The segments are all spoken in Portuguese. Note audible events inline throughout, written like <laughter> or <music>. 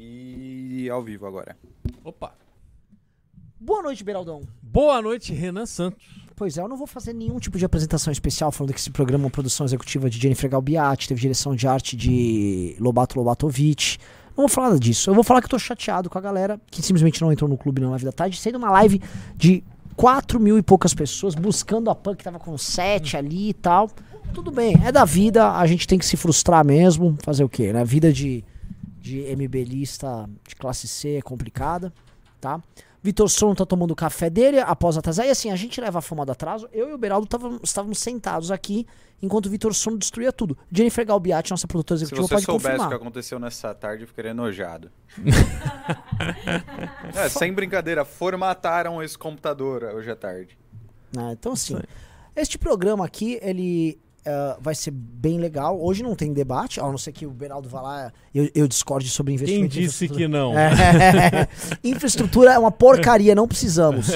e ao vivo agora. Opa. Boa noite, Beraldão. Boa noite, Renan Santos. Pois é, eu não vou fazer nenhum tipo de apresentação especial falando que esse programa é uma produção executiva de Jennifer Galbiati, teve direção de arte de Lobato Lobatovic. Não vou falar nada disso. Eu vou falar que eu tô chateado com a galera que simplesmente não entrou no clube na live da tarde, sendo uma live de 4 mil e poucas pessoas buscando a Pan que tava com 7 ali e tal. Tudo bem, é da vida, a gente tem que se frustrar mesmo. Fazer o quê, né? Vida de, de MBLista de classe C é complicada, tá? Vitor Sono tá tomando o café dele após atrasar. E assim, a gente leva a fama do atraso. Eu e o Beraldo tavam, estávamos sentados aqui enquanto o Vitor Sono destruía tudo. Jennifer Galbiati, nossa produtora Se executiva, você pode soubesse o confirmar. que aconteceu nessa tarde, eu ficaria enojado. <laughs> é, sem brincadeira, formataram esse computador hoje à tarde. né? Então, assim, este programa aqui, ele eh, vai ser bem legal. Hoje não tem debate, a não ser que o Beraldo vá lá eu, eu discorde sobre Quem investimento. em disse que não? É. <laughs> Infraestrutura é uma porcaria, não precisamos.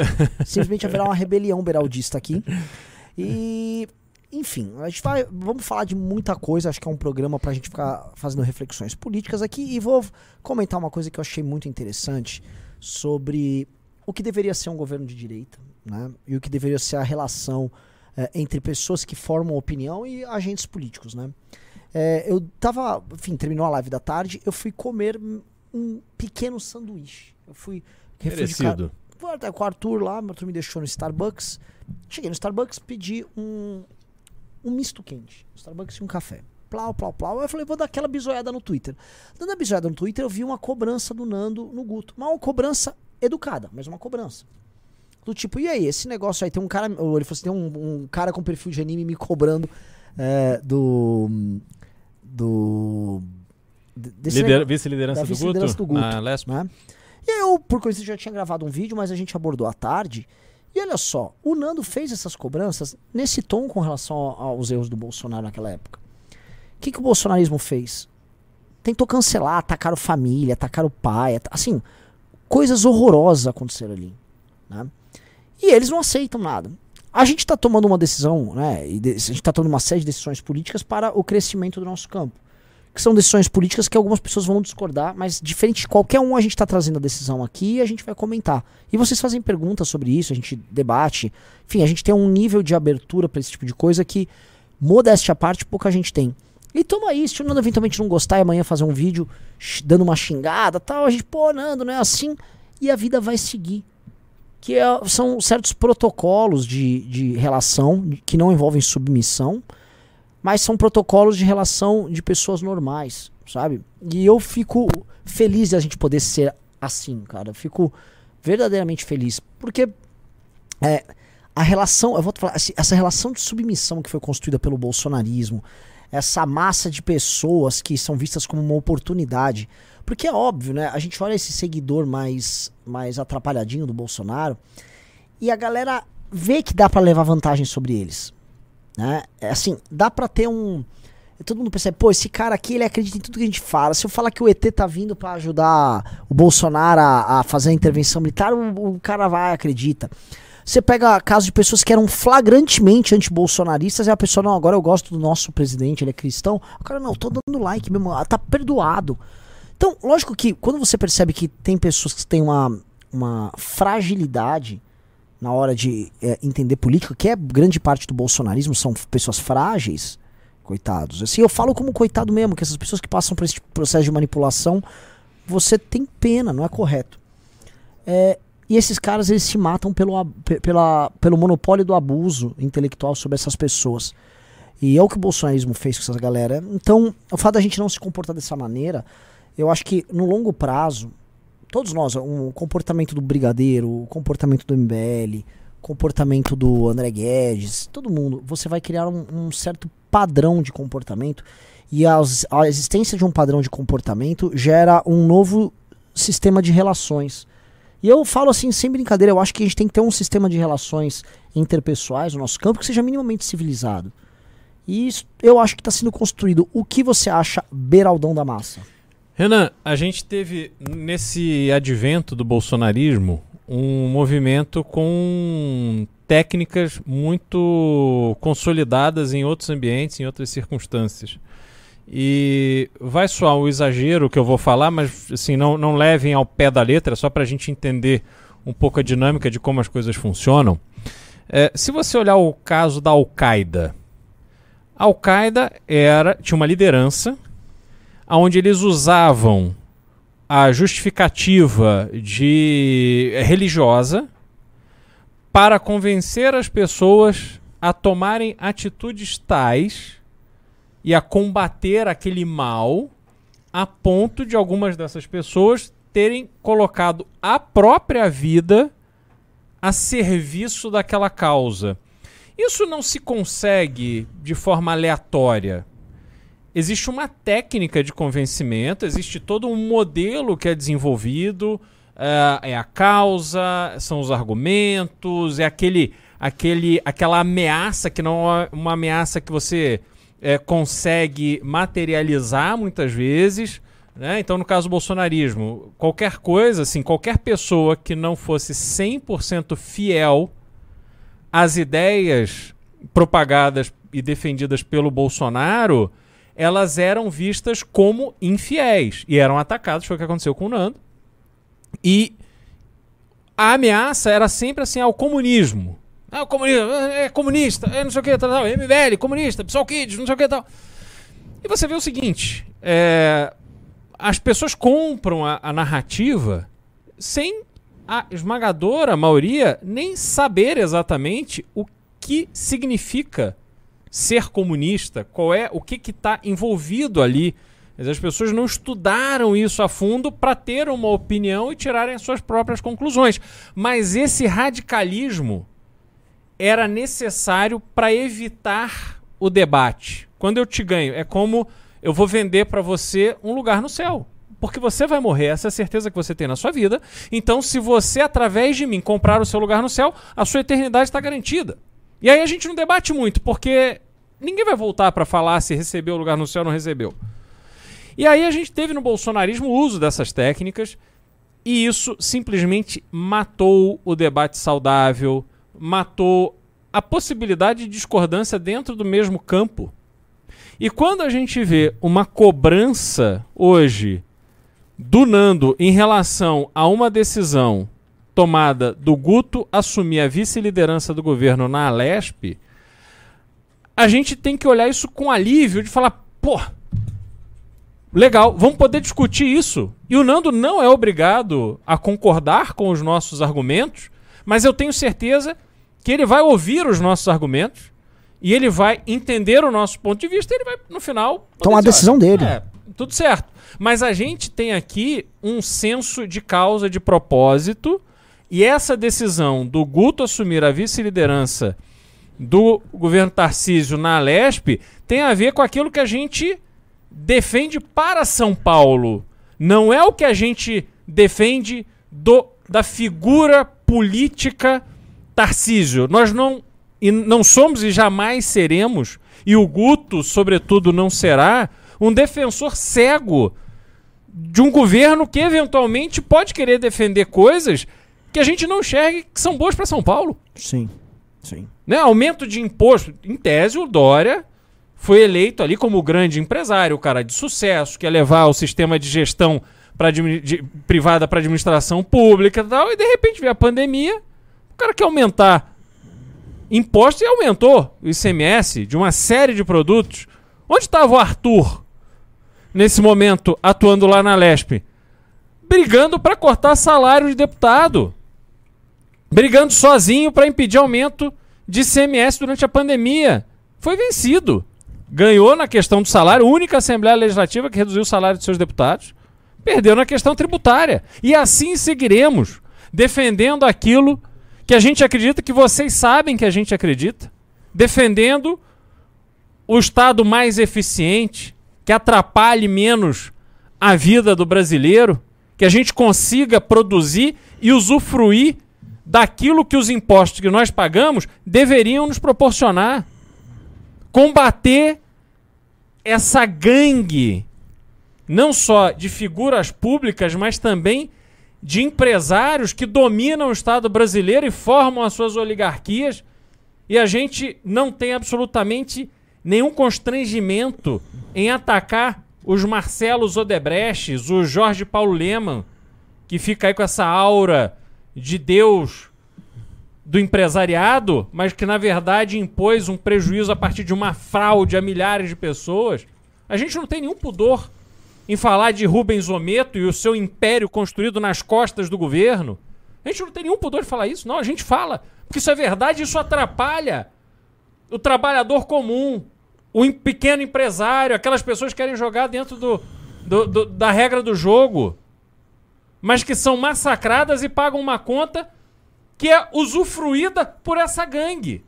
Simplesmente haverá uma rebelião beraldista aqui. E, enfim, a gente vai. Vamos falar de muita coisa. Acho que é um programa pra gente ficar fazendo reflexões políticas aqui. E vou comentar uma coisa que eu achei muito interessante sobre o que deveria ser um governo de direita, né? E o que deveria ser a relação eh, entre pessoas que formam opinião e agentes políticos, né? Eh, eu tava, enfim, terminou a live da tarde, eu fui comer um pequeno sanduíche. Eu fui Merecido. Até com o Arthur lá, meu Arthur me deixou no Starbucks. Cheguei no Starbucks, pedi um, um misto quente. Starbucks e um café. Plau, plau, plau. Eu falei, vou dar aquela bisoiada no Twitter. Dando a bisoiada no Twitter, eu vi uma cobrança do Nando no Guto. Uma cobrança educada, mas uma cobrança. Do tipo, e aí, esse negócio aí, tem um cara. Ele falou assim, tem um, um cara com perfil de anime me cobrando é, do. Do. Lider- Vice-liderança da do, Guto? do Guto. Ah, né? E aí eu, por coincidência, já tinha gravado um vídeo, mas a gente abordou à tarde. E olha só, o Nando fez essas cobranças nesse tom com relação ao- aos erros do Bolsonaro naquela época. O que, que o bolsonarismo fez? Tentou cancelar, atacaram família, atacaram o pai, assim, coisas horrorosas aconteceram ali. Né? E eles não aceitam nada. A gente está tomando uma decisão, né? A gente está tomando uma série de decisões políticas para o crescimento do nosso campo que são decisões políticas que algumas pessoas vão discordar, mas diferente de qualquer um, a gente está trazendo a decisão aqui e a gente vai comentar. E vocês fazem perguntas sobre isso, a gente debate. Enfim, a gente tem um nível de abertura para esse tipo de coisa que, modéstia à parte, pouca gente tem. E toma isso, se o Nando eventualmente não gostar e amanhã fazer um vídeo dando uma xingada tal, a gente, pô, Nando, não é assim. E a vida vai seguir. Que é- são certos protocolos de, de relação que não envolvem submissão, mas são protocolos de relação de pessoas normais, sabe? E eu fico feliz de a gente poder ser assim, cara. Eu fico verdadeiramente feliz. Porque é, a relação, eu vou te falar, essa relação de submissão que foi construída pelo bolsonarismo, essa massa de pessoas que são vistas como uma oportunidade. Porque é óbvio, né? A gente olha esse seguidor mais, mais atrapalhadinho do Bolsonaro e a galera vê que dá pra levar vantagem sobre eles né? É assim, dá pra ter um. Todo mundo percebe, pô, esse cara aqui ele acredita em tudo que a gente fala. Se eu falar que o ET tá vindo pra ajudar o Bolsonaro a, a fazer a intervenção militar, o, o cara vai, acredita. Você pega casos de pessoas que eram flagrantemente antibolsonaristas e a pessoa, não, agora eu gosto do nosso presidente, ele é cristão. O cara, não, tô dando like mesmo, tá perdoado. Então, lógico que quando você percebe que tem pessoas que têm uma, uma fragilidade na hora de é, entender política, que é grande parte do bolsonarismo, são pessoas frágeis, coitados. Assim, eu falo como coitado mesmo, que essas pessoas que passam por esse tipo processo de manipulação, você tem pena, não é correto. É, e esses caras, eles se matam pelo, pela, pelo monopólio do abuso intelectual sobre essas pessoas. E é o que o bolsonarismo fez com essa galera. Então, o fato da gente não se comportar dessa maneira, eu acho que no longo prazo, todos nós, o comportamento do Brigadeiro, o comportamento do MBL, o comportamento do André Guedes, todo mundo, você vai criar um, um certo padrão de comportamento e as- a existência de um padrão de comportamento gera um novo sistema de relações. E eu falo assim, sem brincadeira, eu acho que a gente tem que ter um sistema de relações interpessoais no nosso campo que seja minimamente civilizado. E isso eu acho que está sendo construído. O que você acha, Beraldão da Massa? Renan, a gente teve nesse advento do bolsonarismo um movimento com técnicas muito consolidadas em outros ambientes, em outras circunstâncias. E vai soar um exagero que eu vou falar, mas assim, não, não levem ao pé da letra, só para a gente entender um pouco a dinâmica de como as coisas funcionam. É, se você olhar o caso da Al-Qaeda, a Al-Qaeda era tinha uma liderança onde eles usavam a justificativa de religiosa para convencer as pessoas a tomarem atitudes tais e a combater aquele mal a ponto de algumas dessas pessoas terem colocado a própria vida a serviço daquela causa. Isso não se consegue de forma aleatória. Existe uma técnica de convencimento, existe todo um modelo que é desenvolvido, é, é a causa, são os argumentos, é aquele, aquele, aquela ameaça que não é uma ameaça que você é, consegue materializar muitas vezes. Né? Então, no caso do bolsonarismo, qualquer coisa, assim, qualquer pessoa que não fosse 100% fiel às ideias propagadas e defendidas pelo Bolsonaro, elas eram vistas como infiéis e eram atacadas. Foi o que aconteceu com o Nando. E a ameaça era sempre assim ao comunismo. Ah, o comunismo é comunista, é não sei o que, tal, tal, MBL, comunista, pessoal kids, não sei o que tal. E você vê o seguinte: é, as pessoas compram a, a narrativa sem a esmagadora maioria nem saber exatamente o que significa ser comunista, qual é o que está envolvido ali. As pessoas não estudaram isso a fundo para ter uma opinião e tirarem as suas próprias conclusões. Mas esse radicalismo era necessário para evitar o debate. Quando eu te ganho, é como eu vou vender para você um lugar no céu. Porque você vai morrer, essa é a certeza que você tem na sua vida. Então, se você, através de mim, comprar o seu lugar no céu, a sua eternidade está garantida. E aí a gente não debate muito, porque ninguém vai voltar para falar se recebeu o lugar no céu ou não recebeu. E aí a gente teve no bolsonarismo o uso dessas técnicas, e isso simplesmente matou o debate saudável, matou a possibilidade de discordância dentro do mesmo campo. E quando a gente vê uma cobrança hoje do Nando em relação a uma decisão tomada do Guto assumir a vice-liderança do governo na Alesp, a gente tem que olhar isso com alívio de falar, pô, legal, vamos poder discutir isso. E o Nando não é obrigado a concordar com os nossos argumentos, mas eu tenho certeza que ele vai ouvir os nossos argumentos e ele vai entender o nosso ponto de vista e ele vai, no final, tomar a decisão dele. É, tudo certo. Mas a gente tem aqui um senso de causa, de propósito, e essa decisão do Guto assumir a vice-liderança do governo Tarcísio na Alesp tem a ver com aquilo que a gente defende para São Paulo. Não é o que a gente defende do, da figura política Tarcísio. Nós não e não somos e jamais seremos, e o Guto, sobretudo, não será, um defensor cego de um governo que eventualmente pode querer defender coisas que a gente não enxergue que são boas para São Paulo. Sim, sim. Né? Aumento de imposto. Em tese, o Dória foi eleito ali como o grande empresário, o cara de sucesso, que ia levar o sistema de gestão pra, de, privada para administração pública e tal, e de repente veio a pandemia, o cara quer aumentar imposto e aumentou o ICMS de uma série de produtos. Onde estava o Arthur nesse momento atuando lá na Lesp? Brigando para cortar salário de deputado. Brigando sozinho para impedir aumento de ICMS durante a pandemia. Foi vencido. Ganhou na questão do salário, única Assembleia Legislativa que reduziu o salário de seus deputados. Perdeu na questão tributária. E assim seguiremos, defendendo aquilo que a gente acredita, que vocês sabem que a gente acredita, defendendo o Estado mais eficiente, que atrapalhe menos a vida do brasileiro, que a gente consiga produzir e usufruir daquilo que os impostos que nós pagamos deveriam nos proporcionar. Combater essa gangue, não só de figuras públicas, mas também de empresários que dominam o Estado brasileiro e formam as suas oligarquias, e a gente não tem absolutamente nenhum constrangimento em atacar os Marcelos Odebrechts, o Jorge Paulo Leman, que fica aí com essa aura de Deus do empresariado, mas que na verdade impôs um prejuízo a partir de uma fraude a milhares de pessoas. A gente não tem nenhum pudor em falar de Rubens Ometo e o seu império construído nas costas do governo. A gente não tem nenhum pudor de falar isso, não. A gente fala. Porque isso é verdade, isso atrapalha o trabalhador comum, o pequeno empresário, aquelas pessoas que querem jogar dentro do, do, do, da regra do jogo, mas que são massacradas e pagam uma conta que é usufruída por essa gangue.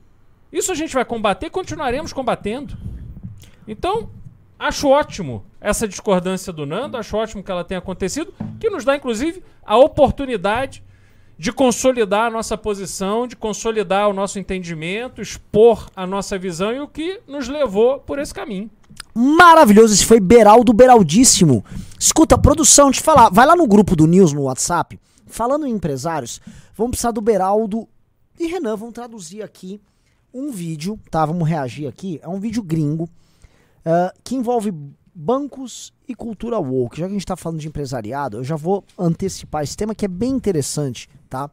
Isso a gente vai combater e continuaremos combatendo. Então, acho ótimo essa discordância do Nando, acho ótimo que ela tenha acontecido, que nos dá, inclusive, a oportunidade de consolidar a nossa posição, de consolidar o nosso entendimento, expor a nossa visão e o que nos levou por esse caminho. Maravilhoso, esse foi Beraldo Beraldíssimo. Escuta, produção, te falar, vai lá no grupo do News no WhatsApp, falando em empresários, vamos precisar do Beraldo e Renan, vamos traduzir aqui um vídeo, tá? Vamos reagir aqui. É um vídeo gringo uh, que envolve bancos e cultura woke. Já que a gente está falando de empresariado, eu já vou antecipar esse tema que é bem interessante, tá?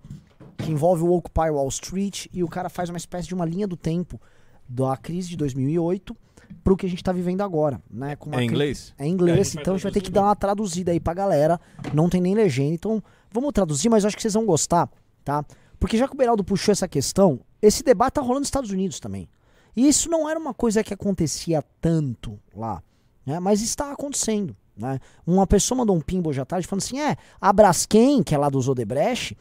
Que envolve o Occupy Wall Street e o cara faz uma espécie de uma linha do tempo da crise de 2008 para o que a gente está vivendo agora, né? é em inglês? É em inglês, é, então a gente vai ter que dar uma traduzida aí pra galera. Não tem nem legenda, então vamos traduzir, mas eu acho que vocês vão gostar, tá? Porque já que o Beraldo puxou essa questão, esse debate tá rolando nos Estados Unidos também. E isso não era uma coisa que acontecia tanto lá, né? Mas está acontecendo. Né? Uma pessoa mandou um pimbo hoje à tarde falando assim: é, a Braskem, que é lá do Odebrecht,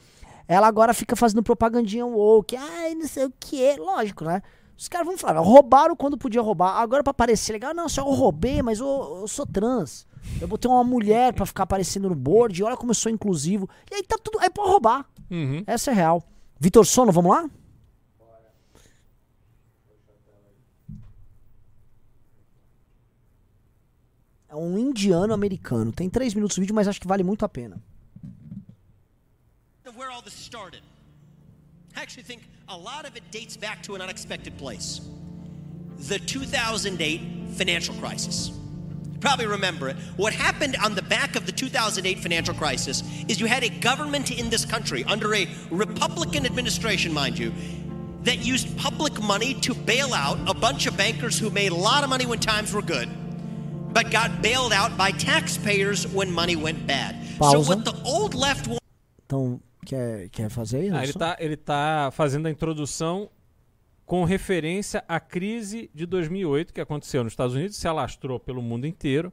ela agora fica fazendo propagandinha woke, ai, não sei o que, lógico, né? Os caras vão falar, roubaram quando podia roubar. Agora para parecer legal, não, só eu roubei, mas eu, eu sou trans. Eu botei uma mulher para ficar aparecendo no board, olha como eu sou inclusivo. E aí tá tudo. Aí pode roubar. Uhum. Essa é real. Vitor Sono, vamos lá? É um indiano americano. Tem três minutos de vídeo, mas acho que vale muito a pena. Where all this started. I actually think a lot of it dates back to an unexpected place. The 2008 financial crisis. You probably remember it. What happened on the back of the 2008 financial crisis is you had a government in this country, under a Republican administration, mind you, that used public money to bail out a bunch of bankers who made a lot of money when times were good but got bailed out by taxpayers when money went bad. Pausa. So what the old left Então, quer, quer fazer isso? Ah, ele, tá, ele tá fazendo a introdução com referência à crise de 2008 que aconteceu nos Estados Unidos, se alastrou pelo mundo inteiro,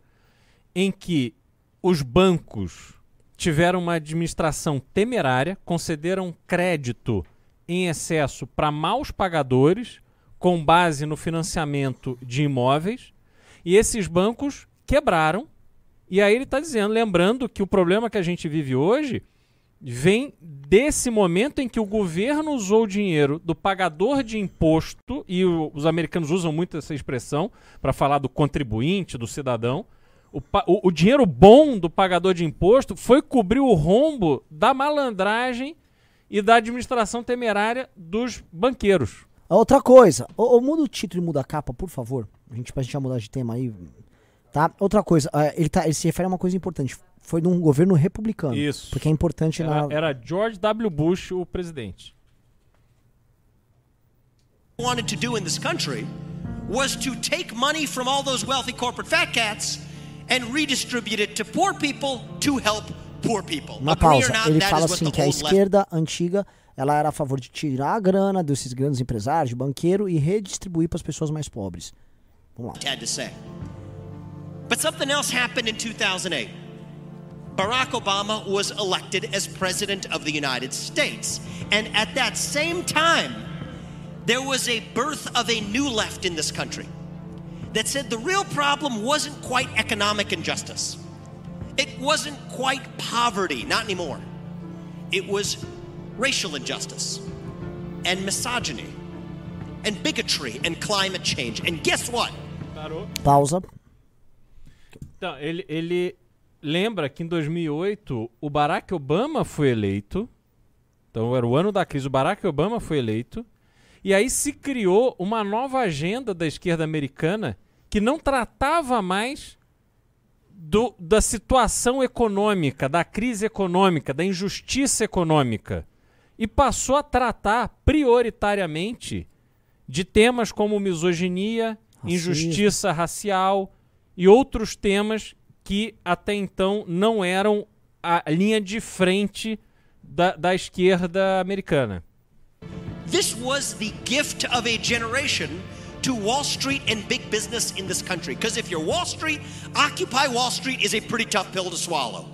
em que os bancos tiveram uma administração temerária, concederam crédito em excesso para maus pagadores, com base no financiamento de imóveis, e esses bancos quebraram. E aí ele está dizendo, lembrando que o problema que a gente vive hoje vem desse momento em que o governo usou o dinheiro do pagador de imposto, e o, os americanos usam muito essa expressão para falar do contribuinte, do cidadão. O, o, o, dinheiro bom do pagador de imposto foi cobrir o rombo da malandragem e da administração temerária dos banqueiros. Outra coisa, ou, muda o título e muda a capa, por favor. A gente, pra gente já mudar de tema aí. Tá? Outra coisa, uh, ele, tá, ele se refere a uma coisa importante. Foi num governo republicano. Isso. Porque é importante era, na. Era George W. Bush o presidente. wanted to do in this country was to take money from all those wealthy corporate fat cats and redistribute it to poor people to help poor people. Uma pausa. Ele fala assim que a esquerda antiga ela era a favor de tirar a grana desses grandes empresários, de banqueiro e redistribuir para as pessoas mais pobres. Vamos lá. Had to say. But something else happened in 2008. Barack Obama was elected as president of the United States. And at that same time, there was a birth of a new left in this country that said the real problem wasn't quite economic injustice. It wasn't quite poverty, not anymore. It was racial injustice and misogyny and bigotry and climate change. And guess what? Parou. Pausa. Então, ele, ele lembra que em 2008 o Barack Obama foi eleito. Então era o ano da crise. O Barack Obama foi eleito. E aí se criou uma nova agenda da esquerda americana que não tratava mais do, da situação econômica, da crise econômica, da injustiça econômica. E passou a tratar prioritariamente de temas como misoginia, Racismo. injustiça racial e outros temas que até então não eram a linha de frente da, da esquerda americana. This was the gift of a generation to Wall Street and big business in this country. Because if you're Wall Street, Occupy Wall Street is a pretty tough pill to swallow.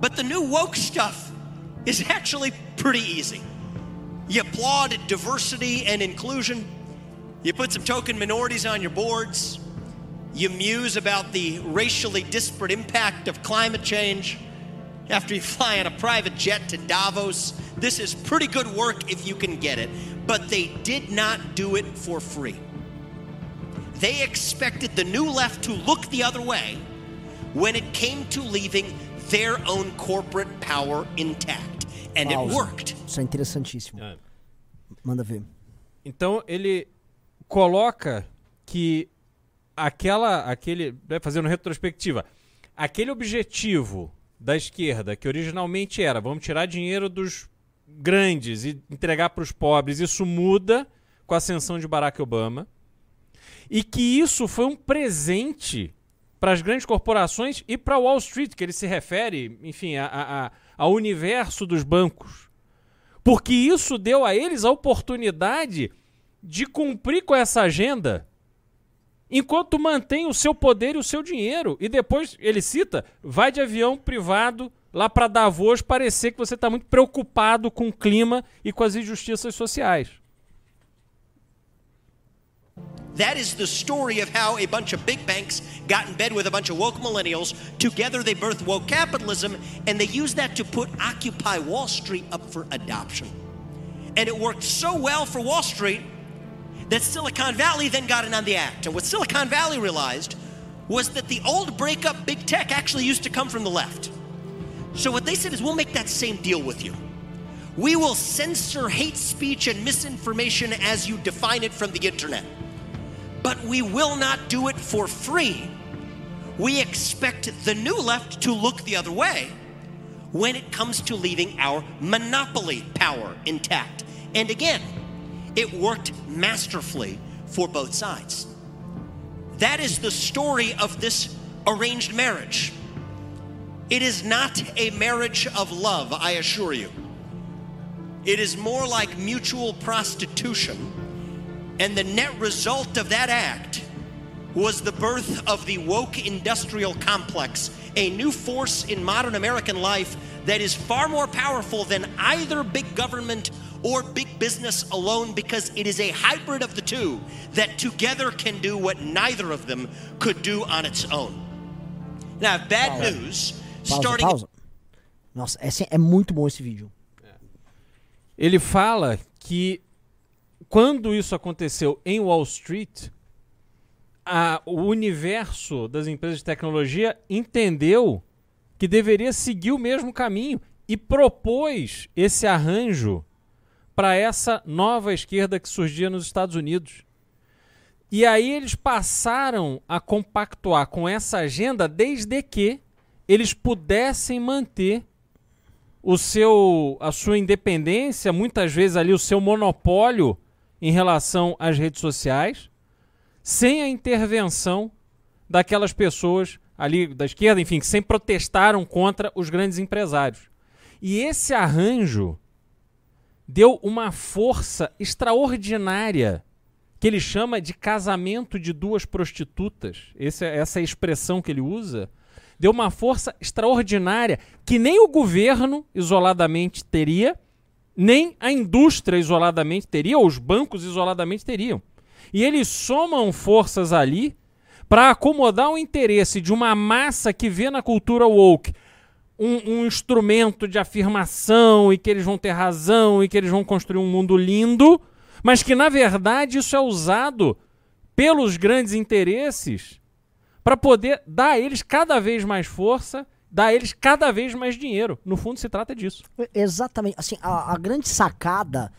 But the new woke stuff is <laughs> actually pretty easy. You applaud diversity and inclusion, you put some token minorities on your boards, you muse about the racially disparate impact of climate change. After you fly on a private jet to Davos, this is pretty good work if you can get it. But they did not do it for free. They expected the new left to look the other way when it came to leaving their own corporate power intact. And it worked. Isso é interessantíssimo. Manda ver. Então ele coloca que aquela, aquele, né, fazendo retrospectiva, aquele objetivo da esquerda que originalmente era, vamos tirar dinheiro dos grandes e entregar para os pobres, isso muda com a ascensão de Barack Obama e que isso foi um presente para as grandes corporações e para Wall Street, que ele se refere, enfim, a- a- a- ao universo dos bancos. Porque isso deu a eles a oportunidade de cumprir com essa agenda enquanto mantém o seu poder e o seu dinheiro. E depois ele cita: vai de avião privado lá para Davos parecer que você está muito preocupado com o clima e com as injustiças sociais. That is the story of how a bunch of big banks got in bed with a bunch of woke millennials. Together, they birthed woke capitalism, and they used that to put Occupy Wall Street up for adoption. And it worked so well for Wall Street that Silicon Valley then got in on the act. And what Silicon Valley realized was that the old breakup big tech actually used to come from the left. So what they said is, we'll make that same deal with you. We will censor hate speech and misinformation as you define it from the internet but we will not do it for free. We expect the new left to look the other way when it comes to leaving our monopoly power intact. And again, it worked masterfully for both sides. That is the story of this arranged marriage. It is not a marriage of love, I assure you. It is more like mutual prostitution. And the net result of that act was the birth of the woke industrial complex, a new force in modern American life that is far more powerful than either big government or big business alone because it is a hybrid of the two that together can do what neither of them could do on its own. Now, bad Pausa. news Pausa, starting pausa. Nossa, é, é muito bom esse vídeo. Ele fala que quando isso aconteceu em Wall Street, a- o universo das empresas de tecnologia entendeu que deveria seguir o mesmo caminho e propôs esse arranjo para essa nova esquerda que surgia nos Estados Unidos. E aí eles passaram a compactuar com essa agenda desde que eles pudessem manter o seu a sua independência, muitas vezes ali o seu monopólio em relação às redes sociais, sem a intervenção daquelas pessoas ali da esquerda, enfim, que sempre protestaram contra os grandes empresários. E esse arranjo deu uma força extraordinária que ele chama de casamento de duas prostitutas. Esse, é- essa é a expressão que ele usa. Deu uma força extraordinária que nem o governo isoladamente teria, nem a indústria isoladamente teria, ou os bancos isoladamente teriam. E eles somam forças ali para acomodar o interesse de uma massa que vê na cultura woke um, um instrumento de afirmação e que eles vão ter razão e que eles vão construir um mundo lindo, mas que na verdade isso é usado pelos grandes interesses para poder dar a eles cada vez mais força, dar a eles cada vez mais dinheiro. No fundo se trata disso. Exatamente. Assim, a, a grande sacada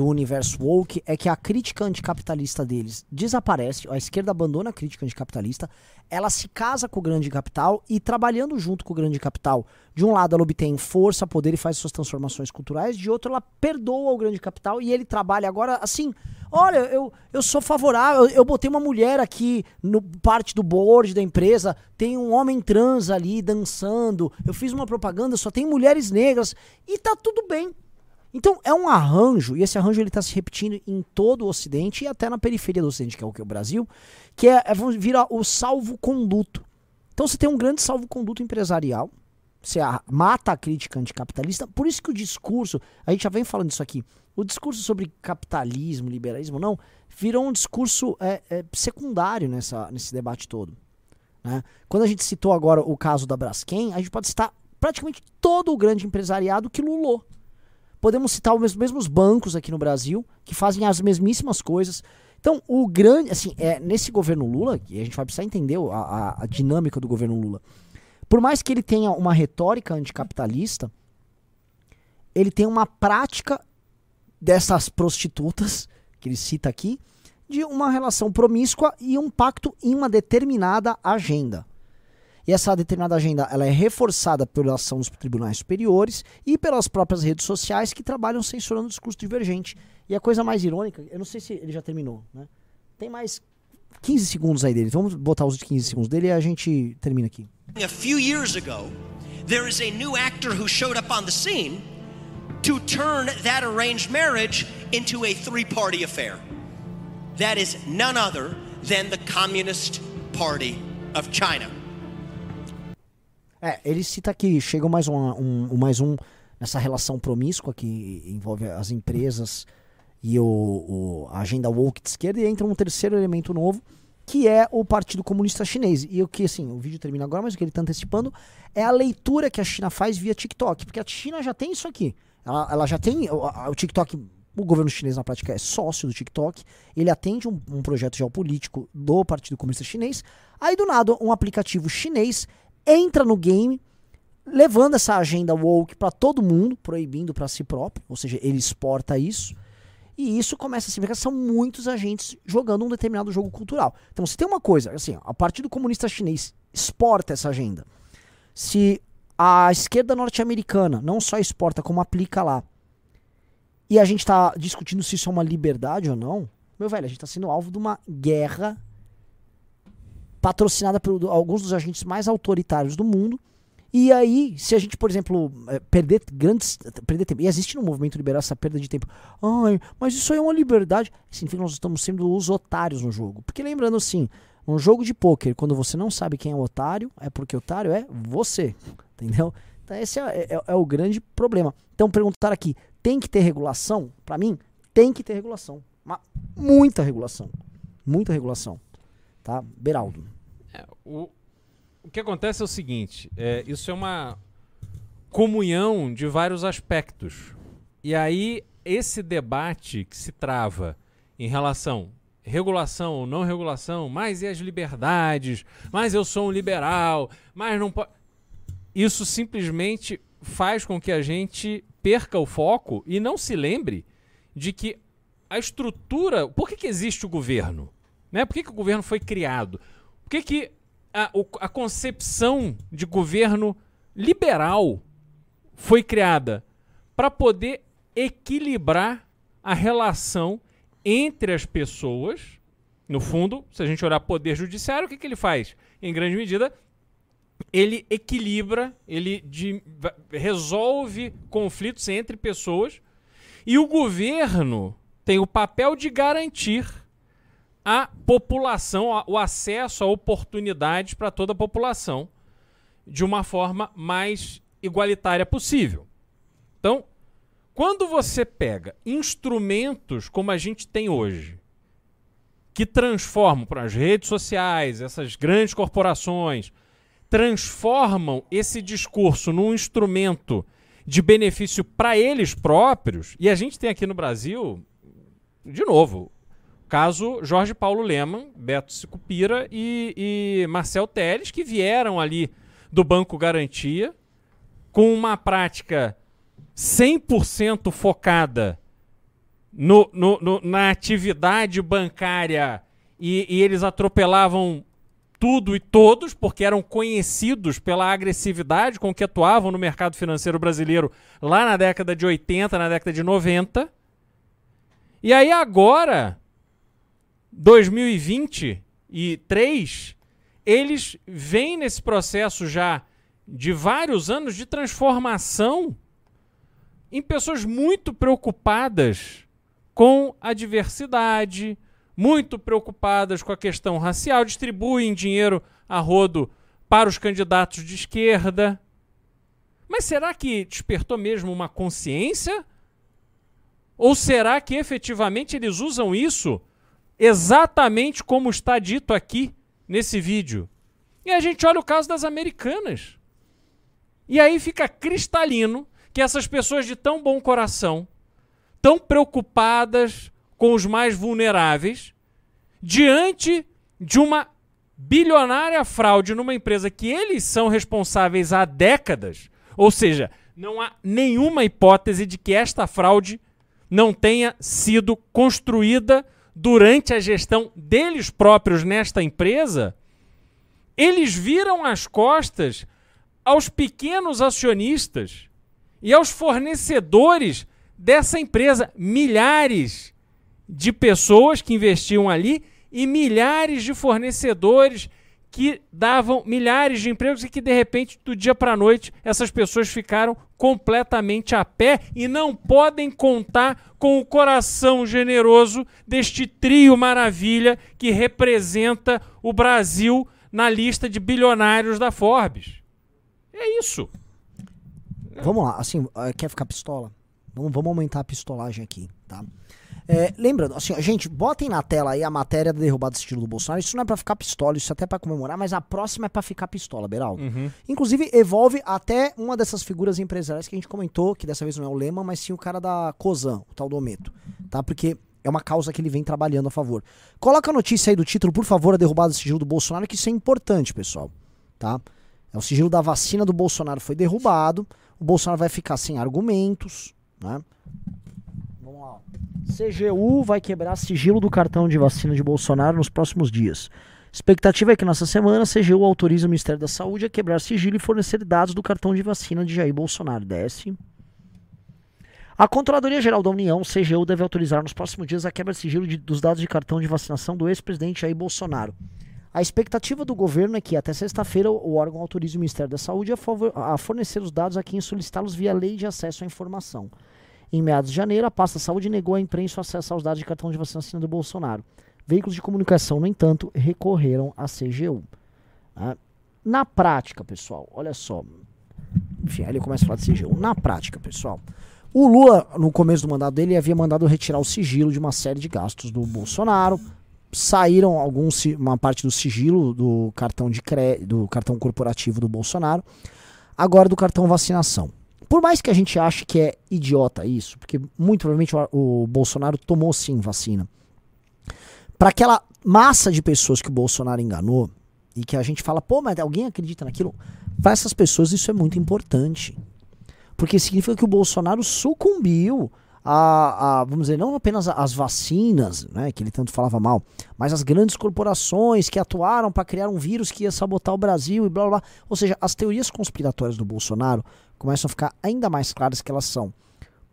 do universo woke é que a crítica anticapitalista deles desaparece, a esquerda abandona a crítica anticapitalista, ela se casa com o grande capital e trabalhando junto com o grande capital, de um lado ela obtém força, poder e faz suas transformações culturais, de outro ela perdoa o grande capital e ele trabalha agora assim, olha, eu, eu sou favorável, eu, eu botei uma mulher aqui no parte do board da empresa, tem um homem trans ali dançando, eu fiz uma propaganda, só tem mulheres negras e tá tudo bem. Então é um arranjo, e esse arranjo ele está se repetindo em todo o Ocidente e até na periferia do Ocidente, que é o que é o Brasil, que é, é vira o salvo-conduto. Então você tem um grande salvo-conduto empresarial, você a, mata a crítica anticapitalista, por isso que o discurso, a gente já vem falando isso aqui, o discurso sobre capitalismo, liberalismo, não, virou um discurso é, é, secundário nessa, nesse debate todo. Né? Quando a gente citou agora o caso da Braskem, a gente pode citar praticamente todo o grande empresariado que lulou. Podemos citar os mesmos bancos aqui no Brasil que fazem as mesmíssimas coisas. Então, o grande, assim, é nesse governo Lula, e a gente vai precisar entender a, a, a dinâmica do governo Lula. Por mais que ele tenha uma retórica anticapitalista, ele tem uma prática dessas prostitutas, que ele cita aqui, de uma relação promíscua e um pacto em uma determinada agenda. E essa determinada agenda ela é reforçada pela ação dos tribunais superiores e pelas próprias redes sociais que trabalham censurando o discurso divergente. E a coisa mais irônica, eu não sei se ele já terminou, né? Tem mais 15 segundos aí dele. Vamos botar os 15 segundos dele e a gente termina aqui. A few years ago, there is a new actor who showed up on the scene to turn that arranged marriage into a three-party affair. That is none other than the Communist Party of China. É, ele cita que chega mais um, um, mais um nessa relação promíscua que envolve as empresas e o, o, a agenda woke de esquerda e entra um terceiro elemento novo que é o Partido Comunista Chinês. E o que, assim, o vídeo termina agora, mas o que ele está antecipando é a leitura que a China faz via TikTok, porque a China já tem isso aqui. Ela, ela já tem o, o, TikTok. O governo chinês, na prática, é sócio do TikTok. Ele atende um, um projeto geopolítico do Partido Comunista Chinês. Aí, do nada, um aplicativo chinês entra no game, levando essa agenda woke para todo mundo, proibindo para si próprio, ou seja, ele exporta isso. E isso começa a significar que são muitos agentes jogando um determinado jogo cultural. Então, se tem uma coisa, assim, a Partido Comunista Chinês exporta essa agenda. Se a esquerda norte-americana não só exporta, como aplica lá, e a gente está discutindo se isso é uma liberdade ou não, meu velho, a gente está sendo alvo de uma guerra patrocinada por alguns dos agentes mais autoritários do mundo. E aí, se a gente, por exemplo, é, perder grandes. perder tempo, e existe no movimento liberal essa perda de tempo. Ai, mas isso aí é uma liberdade. Significa que nós estamos sendo os otários no jogo. Porque lembrando assim, um jogo de pôquer, quando você não sabe quem é o otário, é porque o otário é você. <laughs> Entendeu? Então esse é, é, é o grande problema. Então perguntar aqui, tem que ter regulação? Para mim, tem que ter regulação. Mas muita regulação. Muita regulação tá? Beraldo. É, o, o que acontece é o seguinte: é, isso é uma comunhão de vários aspectos. E aí, esse debate que se trava em relação regulação ou não regulação, mas e as liberdades, mas eu sou um liberal, mas não pode. Isso simplesmente faz com que a gente perca o foco e não se lembre de que a estrutura. Por que, que existe o governo? Né? Por que, que o governo foi criado? Por que, que a, a concepção de governo liberal foi criada? Para poder equilibrar a relação entre as pessoas. No fundo, se a gente olhar poder judiciário, o que, que ele faz? Em grande medida, ele equilibra, ele de, resolve conflitos entre pessoas. E o governo tem o papel de garantir a população, o acesso a oportunidades para toda a população de uma forma mais igualitária possível. Então, quando você pega instrumentos como a gente tem hoje, que transformam para as redes sociais, essas grandes corporações, transformam esse discurso num instrumento de benefício para eles próprios, e a gente tem aqui no Brasil, de novo, Caso Jorge Paulo Leman, Beto Sicupira e, e Marcel Teles, que vieram ali do Banco Garantia com uma prática 100% focada no, no- no- na atividade bancária e, e eles atropelavam tudo e todos, porque eram conhecidos pela agressividade com que atuavam no mercado financeiro brasileiro lá na década de 80, na década de 90. E aí agora, 2023, eles vêm nesse processo já de vários anos de transformação em pessoas muito preocupadas com a diversidade, muito preocupadas com a questão racial, distribuem dinheiro a rodo para os candidatos de esquerda. Mas será que despertou mesmo uma consciência? Ou será que efetivamente eles usam isso exatamente como está dito aqui nesse vídeo? E a gente olha o caso das americanas. E aí fica cristalino que essas pessoas de tão bom coração, tão preocupadas com os mais vulneráveis, diante de uma bilionária fraude numa empresa que eles são responsáveis há décadas, ou seja, não há nenhuma hipótese de que esta fraude não tenha sido construída durante a gestão deles próprios nesta empresa, eles viram as costas aos pequenos acionistas e aos fornecedores dessa empresa, milhares de pessoas que investiam ali e milhares de fornecedores que davam milhares de empregos e que de repente do dia para a noite essas pessoas ficaram completamente a pé e não podem contar com o coração generoso deste trio maravilha que representa o Brasil na lista de bilionários da Forbes. É isso. Vamos lá, assim, eh, quer ficar pistola? Vamos, vamos aumentar a pistolagem aqui, tá? É, lembrando, assim, ó, gente, botem na tela aí a matéria da derrubada do estilo do Bolsonaro. Isso não é pra ficar pistola, isso é até pra comemorar, mas a próxima é pra ficar pistola, Beraldo. Inclusive, evolve até uma dessas figuras empresariais que a gente comentou, que dessa vez não é o Lema, mas sim o cara da Cosan, o tal do Ometo, tá? Porque é uma causa que ele vem trabalhando a favor. Coloca a notícia aí do título, por favor, a derrubada do sigilo do Bolsonaro, que isso é importante, pessoal, tá? É o sigilo da vacina do Bolsonaro foi derrubado. O Bolsonaro vai ficar sem argumentos, né? Vamos lá. CGU vai quebrar sigilo do cartão de vacina de Bolsonaro nos próximos dias. Expectativa é que nessa semana a CGU autorize o Ministério da Saúde a quebrar sigilo e fornecer dados do cartão de vacina de Jair Bolsonaro. Desce. A Controladoria Geral da União, CGU, deve autorizar nos próximos dias a quebra de sigilo de- dos dados de cartão de vacinação do ex-presidente Jair Bolsonaro. A expectativa do governo é que até sexta-feira o órgão autorize o Ministério da Saúde a, a fornecer os dados a quem solicitá-los via lei de acesso à informação. Em meados de janeiro, a pasta Saúde negou à imprensa o acesso aos dados de cartão de vacinação do Bolsonaro. Veículos de comunicação, no entanto, recorreram à CGU. Ah, Na prática, pessoal, olha só. Enfim, aí ele começa a falar de CGU. Na prática, pessoal, o Lula, no começo do mandato dele, havia mandado retirar o sigilo de uma série de gastos do Bolsonaro. Saíram alguns, uma parte do sigilo do cartão de cre... do cartão corporativo do Bolsonaro. Agora do cartão vacinação. Por mais que a gente ache que é idiota isso, porque muito provavelmente o, o Bolsonaro tomou sim vacina. Para aquela massa de pessoas que o Bolsonaro enganou e que a gente fala, pô, mas alguém acredita naquilo? Para essas pessoas isso é muito importante. Porque significa que o Bolsonaro sucumbiu a, a, vamos dizer, não apenas as vacinas, né, que ele tanto falava mal, mas as grandes corporações que atuaram para criar um vírus que ia sabotar o Brasil e blá blá. Ou seja, as teorias conspiratórias do Bolsonaro começam a ficar ainda mais claras que elas são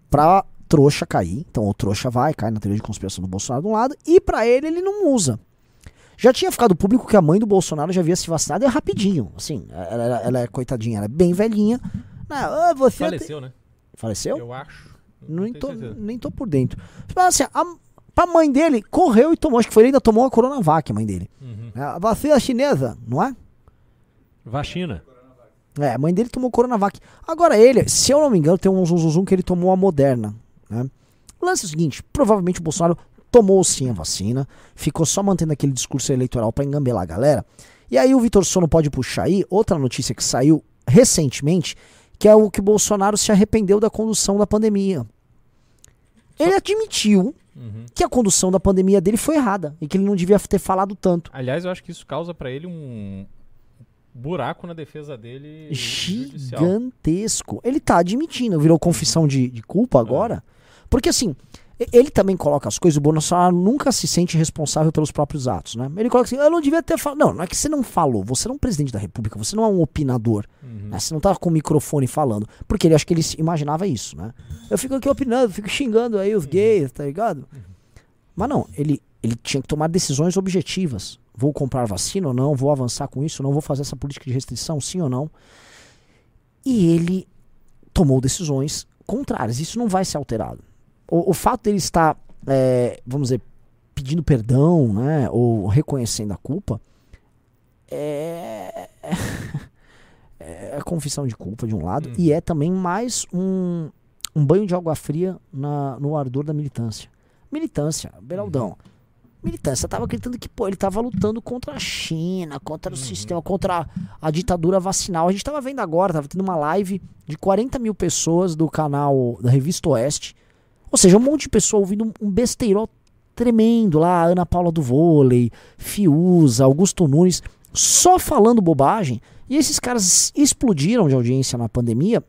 pra trouxa cair, então o trouxa vai, cai na teoria de conspiração do Bolsonaro de um lado, e pra ele ele não usa. Já tinha ficado público que a mãe do Bolsonaro já havia se vacinado e é rapidinho, assim, ela, ela- ela é coitadinha, ela é bem velhinha. Não, ah, você tem- Faleceu, né? Faleceu? Eu acho. Nem tenho tô, certeza. nem tô por dentro. Mas assim, a, pra mãe dele, correu e tomou. Acho que foi ele ainda tomou a Coronavac, a mãe dele. Uhum. É, A vacina chinesa, não é? Vacina. É, a mãe dele tomou Coronavac. Agora ele, se eu não me engano, tem um zum, zum, zum que ele tomou a Moderna. Né? O lance é o seguinte: provavelmente o Bolsonaro tomou sim a vacina, ficou só mantendo aquele discurso eleitoral pra engambelar a galera. E aí o Vitor Sono pode puxar aí outra notícia que saiu recentemente, que é o que o Bolsonaro se arrependeu da condução da pandemia. Ele admitiu Uhum. que a condução da pandemia dele foi errada e que ele não devia ter falado tanto. Aliás, eu acho que isso causa pra ele um buraco na defesa dele judicial. Gigantesco. Ele tá admitindo, virou confissão de, de culpa agora. Porque assim, Ele também coloca as coisas, o Bolsonaro nunca se sente responsável pelos próprios atos, né? Ele coloca assim, eu não devia ter falado. Não, não é que você não falou, você não é um presidente da república, você não é um opinador, né? Você não tá com o microfone falando. Porque ele acha que ele se- imaginava isso, né? Eu fico aqui opinando, fico xingando aí os gays, tá ligado? Mas não, ele, ele tinha que tomar decisões objetivas. Vou comprar vacina ou não? Vou avançar com isso ou não? Vou fazer essa política de restrição, sim ou não? E ele tomou decisões contrárias. Isso não vai ser alterado. O, o fato dele estar, é, vamos dizer, pedindo perdão, né, ou reconhecendo a culpa, é, <laughs> é a confissão de culpa de um lado e é também mais um, um banho de água fria na, no ardor da militância. Militância, Beraldão. Militância tava acreditando que pô, ele tava lutando contra a China, contra o sistema, contra a ditadura vacinal. A gente tava vendo agora, tava tendo uma live de 40 mil pessoas do canal da Revista Oeste. Ou seja, um monte de pessoa ouvindo um- besteirol tremendo lá, Ana Paula do vôlei, Fiuza, Augusto Nunes, só falando bobagem. E esses caras explodiram de audiência na pandemia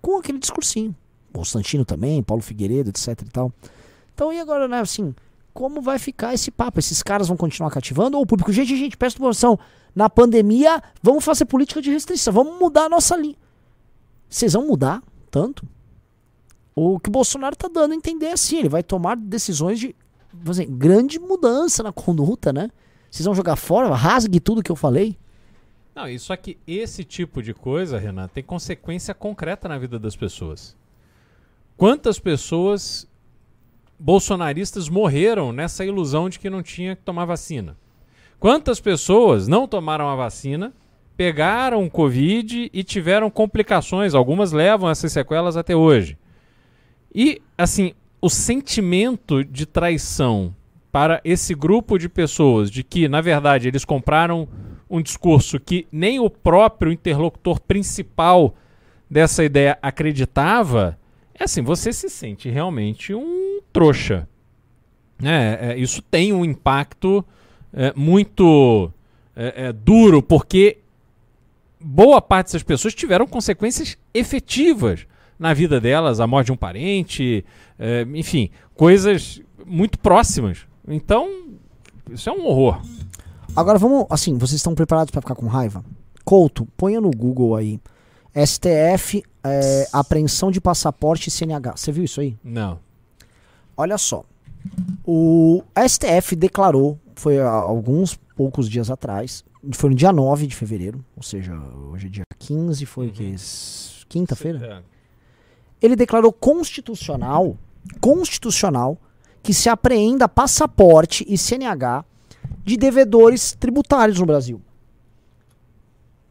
com aquele discursinho. Constantino também, Paulo Figueiredo, etc e tal. Então, e agora, né, assim, como vai ficar esse papo? Esses caras vão continuar cativando? Ou o público, gente, gente, presta atenção, na pandemia, vamos fazer política de restrição, vamos mudar a nossa linha. Vocês vão mudar tanto? O que o Bolsonaro tá dando a entender é assim, ele vai tomar decisões de grande mudança na conduta, né? Vocês vão jogar fora, rasgue tudo que eu falei. Não, e só que esse tipo de coisa, Renan, tem consequência concreta na vida das pessoas. Quantas pessoas bolsonaristas morreram nessa ilusão de que não tinha que tomar vacina? Quantas pessoas não tomaram a vacina, pegaram Covid e tiveram complicações? Algumas levam essas sequelas até hoje. E, assim, o sentimento de traição para esse grupo de pessoas, de que, na verdade, eles compraram um discurso que nem o próprio interlocutor principal dessa ideia acreditava, é assim, você se sente realmente um trouxa. É, é, isso tem um impacto é, muito é, é, duro, porque boa parte dessas pessoas tiveram consequências efetivas na vida delas, a morte de um parente, é, enfim, coisas muito próximas. Então, isso é um horror. Agora vamos, assim, vocês estão preparados pra ficar com raiva? Couto, ponha no Google aí. STF, é, apreensão de passaporte e CNH. Você viu isso aí? Não. Olha só. O STF declarou, foi há alguns poucos dias atrás, foi no dia 9 de fevereiro, ou seja, hoje é dia 15, foi o que? Quinta-feira? Ele declarou constitucional, constitucional, que se apreenda passaporte e CNH de devedores tributários no Brasil.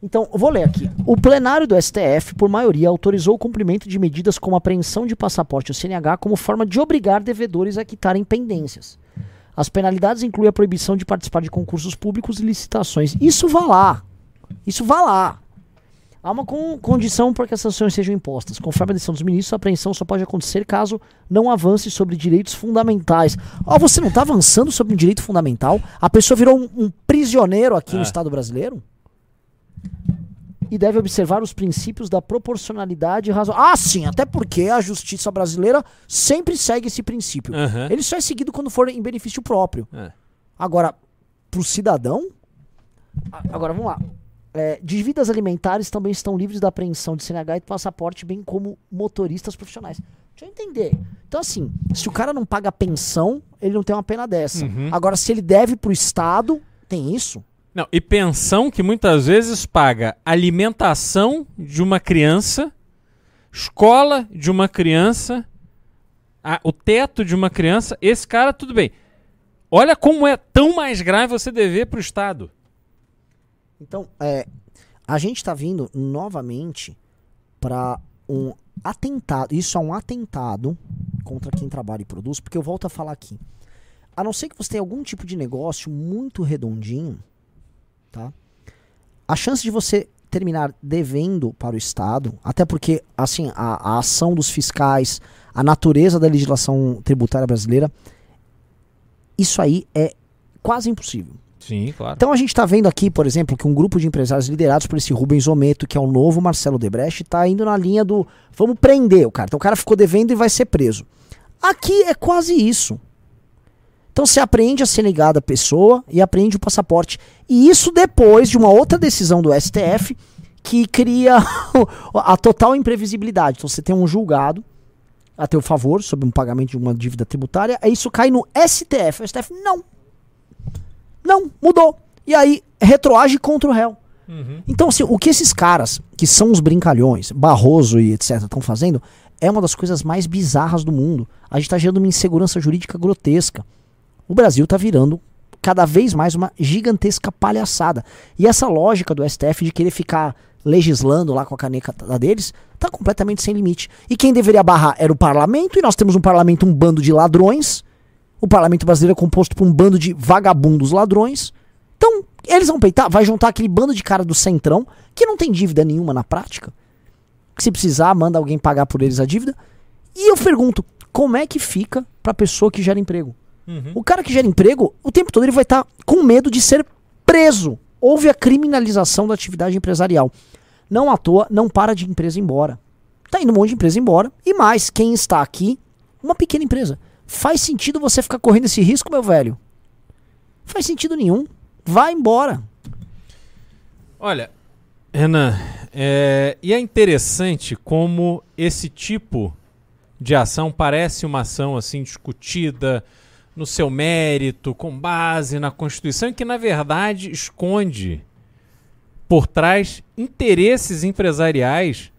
Então, vou ler aqui. O plenário do STF, por maioria, autorizou o cumprimento de medidas como apreensão de passaporte ou CNH como forma de obrigar devedores a quitarem pendências. As penalidades incluem a proibição de participar de concursos públicos e licitações. Isso vá lá. Isso vá lá. Há uma con- condição para que as sanções sejam impostas. Conforme a decisão dos ministros, a apreensão só pode acontecer caso não avance sobre direitos fundamentais. Ó, você não está avançando sobre um direito fundamental? A pessoa virou um, um prisioneiro aqui no É. Estado brasileiro? E deve observar os princípios da proporcionalidade e razão. Ah, sim, até porque a justiça brasileira sempre segue esse princípio. Aham. Ele só é seguido quando for em benefício próprio. É. Agora, pro cidadão. a- Agora, vamos lá. É, dívidas alimentares também estão livres da apreensão de CNH e de passaporte, bem como motoristas profissionais. Deixa eu entender. Então, assim, se o cara não paga pensão, ele não tem uma pena dessa. Uhum. Agora, se ele deve pro Estado, tem isso? Não, e pensão que muitas vezes paga alimentação de uma criança, escola de uma criança, a- o teto de uma criança. Esse cara, tudo bem. Olha como é tão mais grave você dever pro Estado. Então, é, a gente está vindo novamente para um atentado. Isso é um atentado contra quem trabalha e produz, porque eu volto a falar aqui. A não ser que você tenha algum tipo de negócio muito redondinho, tá? A chance de você terminar devendo para o Estado, até porque assim a, a ação dos fiscais, a natureza da legislação tributária brasileira, isso aí é quase impossível. Sim, claro. Então a gente está vendo aqui, por exemplo, que um grupo de empresários liderados por esse Rubens Ometo, que é o novo Marcelo Debrecht, está indo na linha do vamos prender o cara. Então o cara ficou devendo e vai ser preso. Aqui é quase isso. Então você aprende a ser ligado à pessoa e aprende o passaporte. E isso depois de uma outra decisão do STF que cria <laughs> a total imprevisibilidade. Então você tem um julgado a teu favor sobre um pagamento de uma dívida tributária, aí isso cai no STF. O STF não. Não, mudou. E aí retroage contra o réu. Então, assim, o que esses caras, que são os brincalhões, Barroso e etc., estão fazendo, é uma das coisas mais bizarras do mundo. A gente está gerando uma insegurança jurídica grotesca. O Brasil está virando cada vez mais uma gigantesca palhaçada. E essa lógica do STF de querer ficar legislando lá com a caneca deles está completamente sem limite. E quem deveria barrar era o parlamento, e nós temos um parlamento, um bando de ladrões. O parlamento brasileiro é composto por um bando de vagabundos ladrões. Então, eles vão peitar, vai juntar aquele bando de cara do centrão, que não tem dívida nenhuma na prática. Que se precisar, manda alguém pagar por eles a dívida. E eu pergunto, como é que fica pra pessoa que gera emprego? O cara que gera emprego, o tempo todo ele vai estar com medo de ser preso. Houve a criminalização da atividade empresarial. Não à toa, não para de empresa embora. Tá indo um monte de empresa embora. E mais, quem está aqui, uma pequena empresa. Faz sentido você ficar correndo esse risco, meu velho? Faz sentido nenhum. Vai embora. Olha, Renan, é, e é interessante como esse tipo de ação parece uma ação assim discutida no seu mérito, com base na Constituição, que na verdade esconde por trás interesses empresariais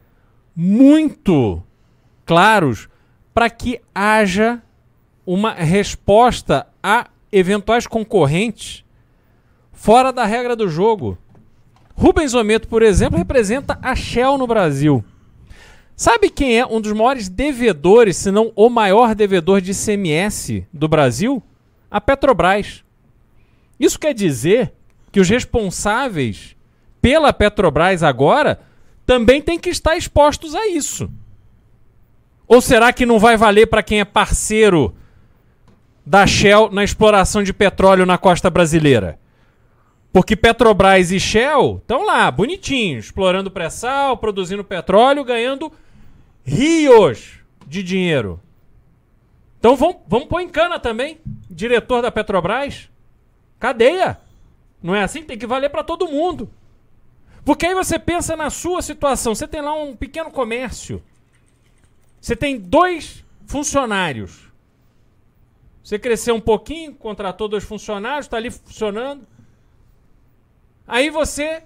muito claros para que haja uma resposta a eventuais concorrentes fora da regra do jogo. Rubens Ometo, por exemplo, representa a Shell no Brasil. Sabe quem é um dos maiores devedores, se não o maior devedor de ICMS do Brasil? A Petrobras. Isso quer dizer que os responsáveis pela Petrobras agora também têm que estar expostos a isso. Ou será que não vai valer para quem é parceiro da Shell na exploração de petróleo na costa brasileira? Porque Petrobras e Shell estão lá, bonitinhos, explorando pré-sal, produzindo petróleo, ganhando rios de dinheiro. Então vamos, vamos pôr em cana também. Diretor da Petrobras. Cadeia. Não é assim? Tem que valer para todo mundo. Porque aí você pensa na sua situação. Você tem lá um pequeno comércio. Você tem dois funcionários. Você cresceu um pouquinho, contratou dois funcionários, está ali funcionando. Aí você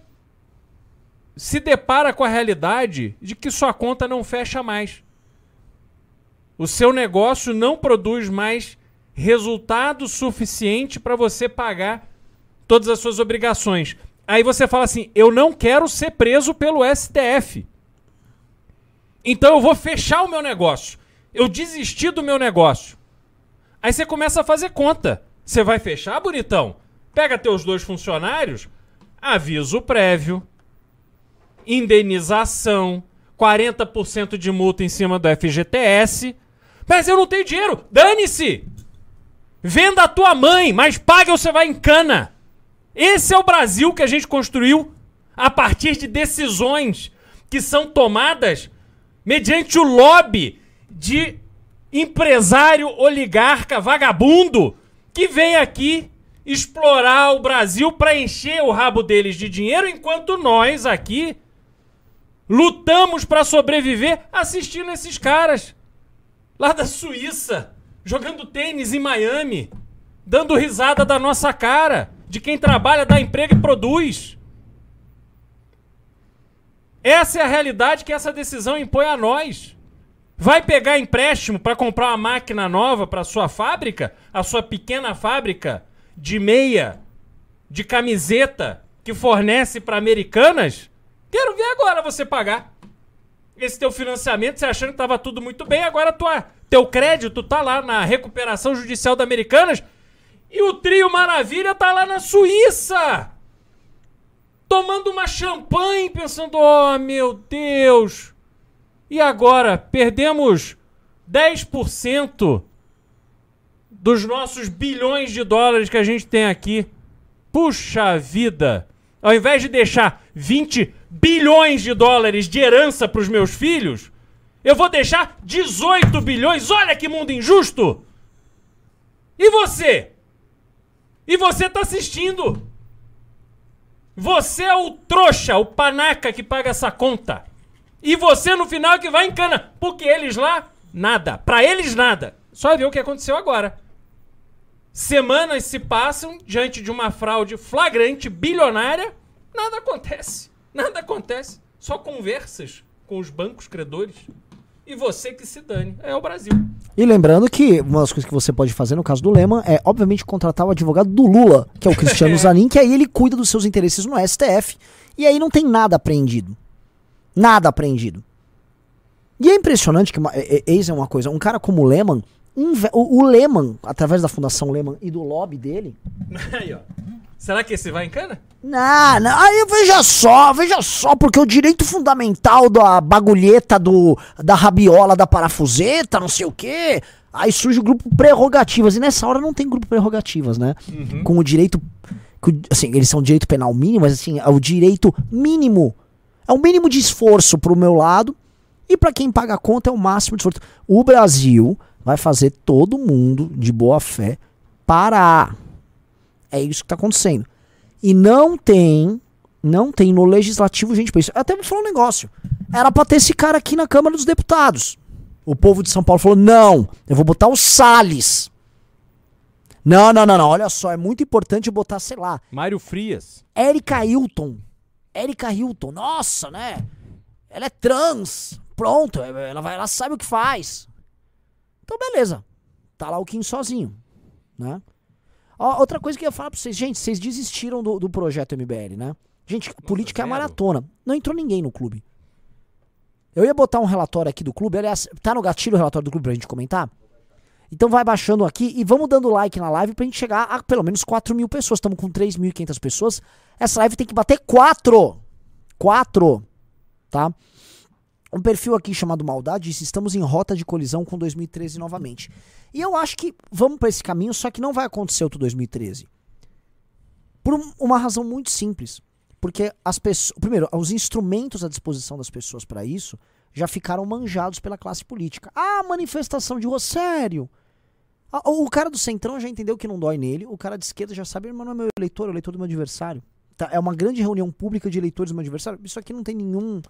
se depara com a realidade de que sua conta não fecha mais. O seu negócio não produz mais resultado suficiente para você pagar todas as suas obrigações. Aí você fala assim: eu não quero ser preso pelo STF. Então eu vou fechar o meu negócio. Eu desisti do meu negócio. Aí você começa a fazer conta. Você vai fechar, bonitão? Pega teus dois funcionários, aviso prévio, indenização, 40% de multa em cima do FGTS. Mas eu não tenho dinheiro. Dane-se! Venda a tua mãe, mas pague ou você vai em cana. Esse é o Brasil que a gente construiu a partir de decisões que são tomadas mediante o lobby de empresário oligarca vagabundo que vem aqui explorar o Brasil para encher o rabo deles de dinheiro, enquanto nós aqui lutamos para sobreviver assistindo esses caras lá da Suíça, jogando tênis em Miami, dando risada da nossa cara, de quem trabalha, dá emprego e produz. Essa é a realidade que essa decisão impõe a nós. Vai pegar empréstimo para comprar uma máquina nova para sua fábrica, a sua pequena fábrica de meia, de camiseta que fornece para americanas? Quero ver agora você pagar esse teu financiamento, você achando que tava tudo muito bem, agora tua, teu crédito tá lá na recuperação judicial da Americanas e o trio Maravilha tá lá na Suíça. Tomando uma champanhe, pensando, oh meu Deus. E agora, perdemos 10% dos nossos bilhões de dólares que a gente tem aqui. Puxa vida! Ao invés de deixar 20 bilhões de dólares de herança para os meus filhos, Eu vou deixar 18 bilhões. Olha que mundo injusto! E você? E você tá assistindo? Você é o trouxa, o panaca que paga essa conta. E você no final é que vai em cana. Porque eles lá, nada. Pra eles, nada. Só ver o que aconteceu agora. Semanas se passam diante de uma fraude flagrante, bilionária. Nada acontece. Nada acontece. Só conversas com os bancos credores. E você que se dane. É o Brasil. E lembrando que uma das coisas que você pode fazer no caso do Lehman é, obviamente, contratar o advogado do Lula, que é o Cristiano <laughs> Zanin, que aí ele cuida dos seus interesses no STF. E aí não tem nada apreendido. Nada apreendido. E é impressionante que, eis é uma coisa, um cara como o Lehman, o, o Lehman, através da Fundação Lehman e do lobby dele. <laughs> Aí, ó. Será que esse vai em cana? Não, não, aí veja só, veja só, porque o direito fundamental da bagulheta do, da rabiola, da parafuseta, não sei o quê. Aí surge o grupo prerrogativas. E nessa hora não tem grupo prerrogativas, né? Uhum. Com o direito. Assim, eles são direito penal mínimo, mas assim, é o direito mínimo. É o mínimo de esforço pro meu lado. E para quem paga a conta é o máximo de esforço. O Brasil vai fazer todo mundo de boa fé parar. É isso que está acontecendo. E não tem, não tem no legislativo gente para isso. Até vou falar um negócio. Era para ter esse cara aqui na Câmara dos Deputados. O povo de São Paulo falou: não, eu vou botar o Salles. Não, não, não, não. Olha só, é muito importante botar, sei lá. Mário Frias. Érica Hilton. Érica Hilton. Nossa, né? Ela é trans. Pronto, ela, vai, ela sabe o que faz. Então, beleza. Tá lá o Kim sozinho, né? Ó, outra coisa que eu ia falar pra vocês, gente, vocês desistiram do, do projeto MBL, né? Gente, Nossa, política zero. é maratona. Não entrou ninguém no clube. Eu ia botar um relatório aqui do clube, aliás, tá no gatilho o relatório do clube pra gente comentar? Então vai baixando aqui e vamos dando like na live pra gente chegar a pelo menos 4 mil pessoas. Estamos com 3.500 pessoas. Essa live tem que bater 4. 4. Tá? Um perfil aqui chamado Maldade disse: estamos em rota de colisão com 2013 novamente. E eu acho que vamos para esse caminho, só que não vai acontecer o 2013. Por uma razão muito simples. Porque as pessoas. Primeiro, os instrumentos à disposição das pessoas para isso já ficaram manjados pela classe política. Ah, manifestação de rua, sério. O cara do centrão já entendeu que não dói nele. O cara de esquerda já sabe, mas não é meu eleitor, é o eleitor do meu adversário. Tá, é uma grande reunião pública de eleitores do meu adversário. Isso aqui não tem nenhum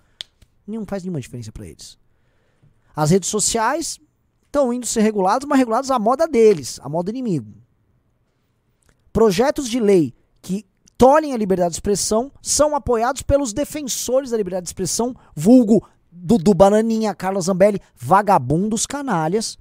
não faz nenhuma diferença para eles. As redes sociais estão indo ser reguladas, mas reguladas à moda deles, à moda inimigo. Projetos de lei que tolhem a liberdade de expressão são apoiados pelos defensores da liberdade de expressão, vulgo Dudu Bananinha, Carlos Zambelli, vagabundos canalhas,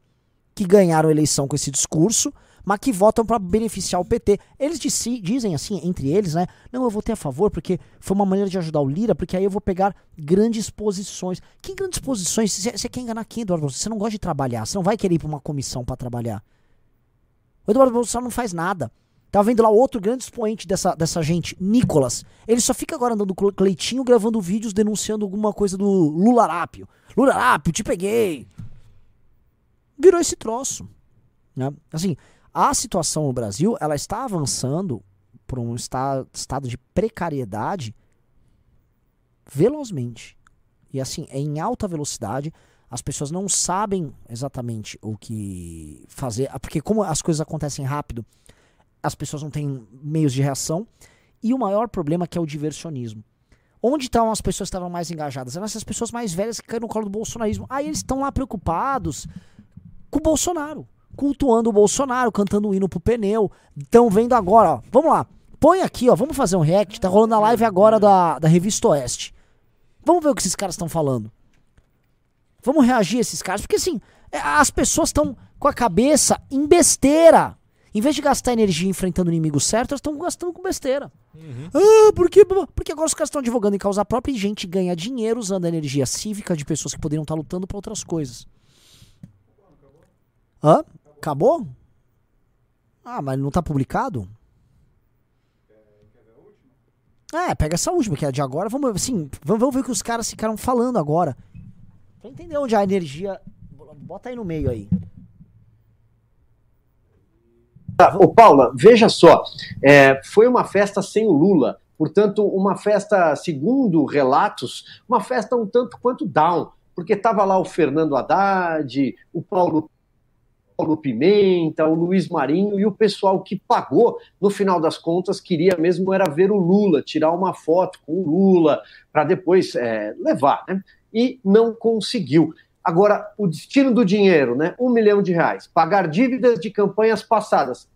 que ganharam a eleição com esse discurso, mas que votam para beneficiar o PT. Eles dizem assim, entre eles, né? Não, eu votei a favor porque foi uma maneira de ajudar o Lira, porque aí eu vou pegar grandes posições. Que grandes posições? Você quer enganar quem, Eduardo Bolsonaro? Você não gosta de trabalhar, você não vai querer ir para uma comissão para trabalhar. O Eduardo Bolsonaro não faz nada. Tava vendo lá outro grande expoente dessa, dessa gente, Nicolas. Ele só fica agora andando com Cleitinho gravando vídeos denunciando alguma coisa do Lularápio. Lularápio, te peguei. Virou esse troço. Né? Assim, a situação no Brasil ela está avançando para um esta, estado de precariedade velozmente. E assim, é em alta velocidade. As pessoas não sabem exatamente o que fazer, porque como as coisas acontecem rápido, as pessoas não têm meios de reação. E o maior problema que é o diversionismo. Onde estão as pessoas que estavam mais engajadas? Eram essas pessoas mais velhas que caíram no colo do bolsonarismo. Aí eles estão lá preocupados com o Bolsonaro cultuando o Bolsonaro, cantando um hino pro pneu. Estão vendo agora, ó. Vamos lá. Põe aqui, ó. Vamos fazer um react. Tá rolando a live agora da, da Revista Oeste. Vamos ver o que esses caras estão falando. Vamos reagir a esses caras. Porque assim, é, as pessoas estão com a cabeça em besteira. Em vez de gastar energia enfrentando o inimigo certo, elas estão gastando com besteira. Uhum. Ah, por quê? Porque agora os caras estão advogando em causa própria e gente ganha dinheiro usando a energia cívica de pessoas que poderiam estar lutando para outras coisas. Hã? Acabou? Ah, mas não tá publicado? É, pega essa última, que é de agora. Vamos, assim, vamos, vamos ver o que os caras ficaram falando agora. Pra entender onde a energia. Bota aí no meio aí. Tá, ô Paula, veja só. É, foi uma festa sem o Lula. Portanto, uma festa, segundo relatos, uma festa um tanto quanto down porque estava lá o Fernando Haddad, o Paulo Paulo Pimenta, o Luiz Marinho e o pessoal que pagou, no final das contas, queria mesmo era ver o Lula, tirar uma foto com o Lula, para depois é, levar, né? E não conseguiu. Agora, o destino do dinheiro, né? Um milhão de reais. Pagar dívidas de campanhas passadas.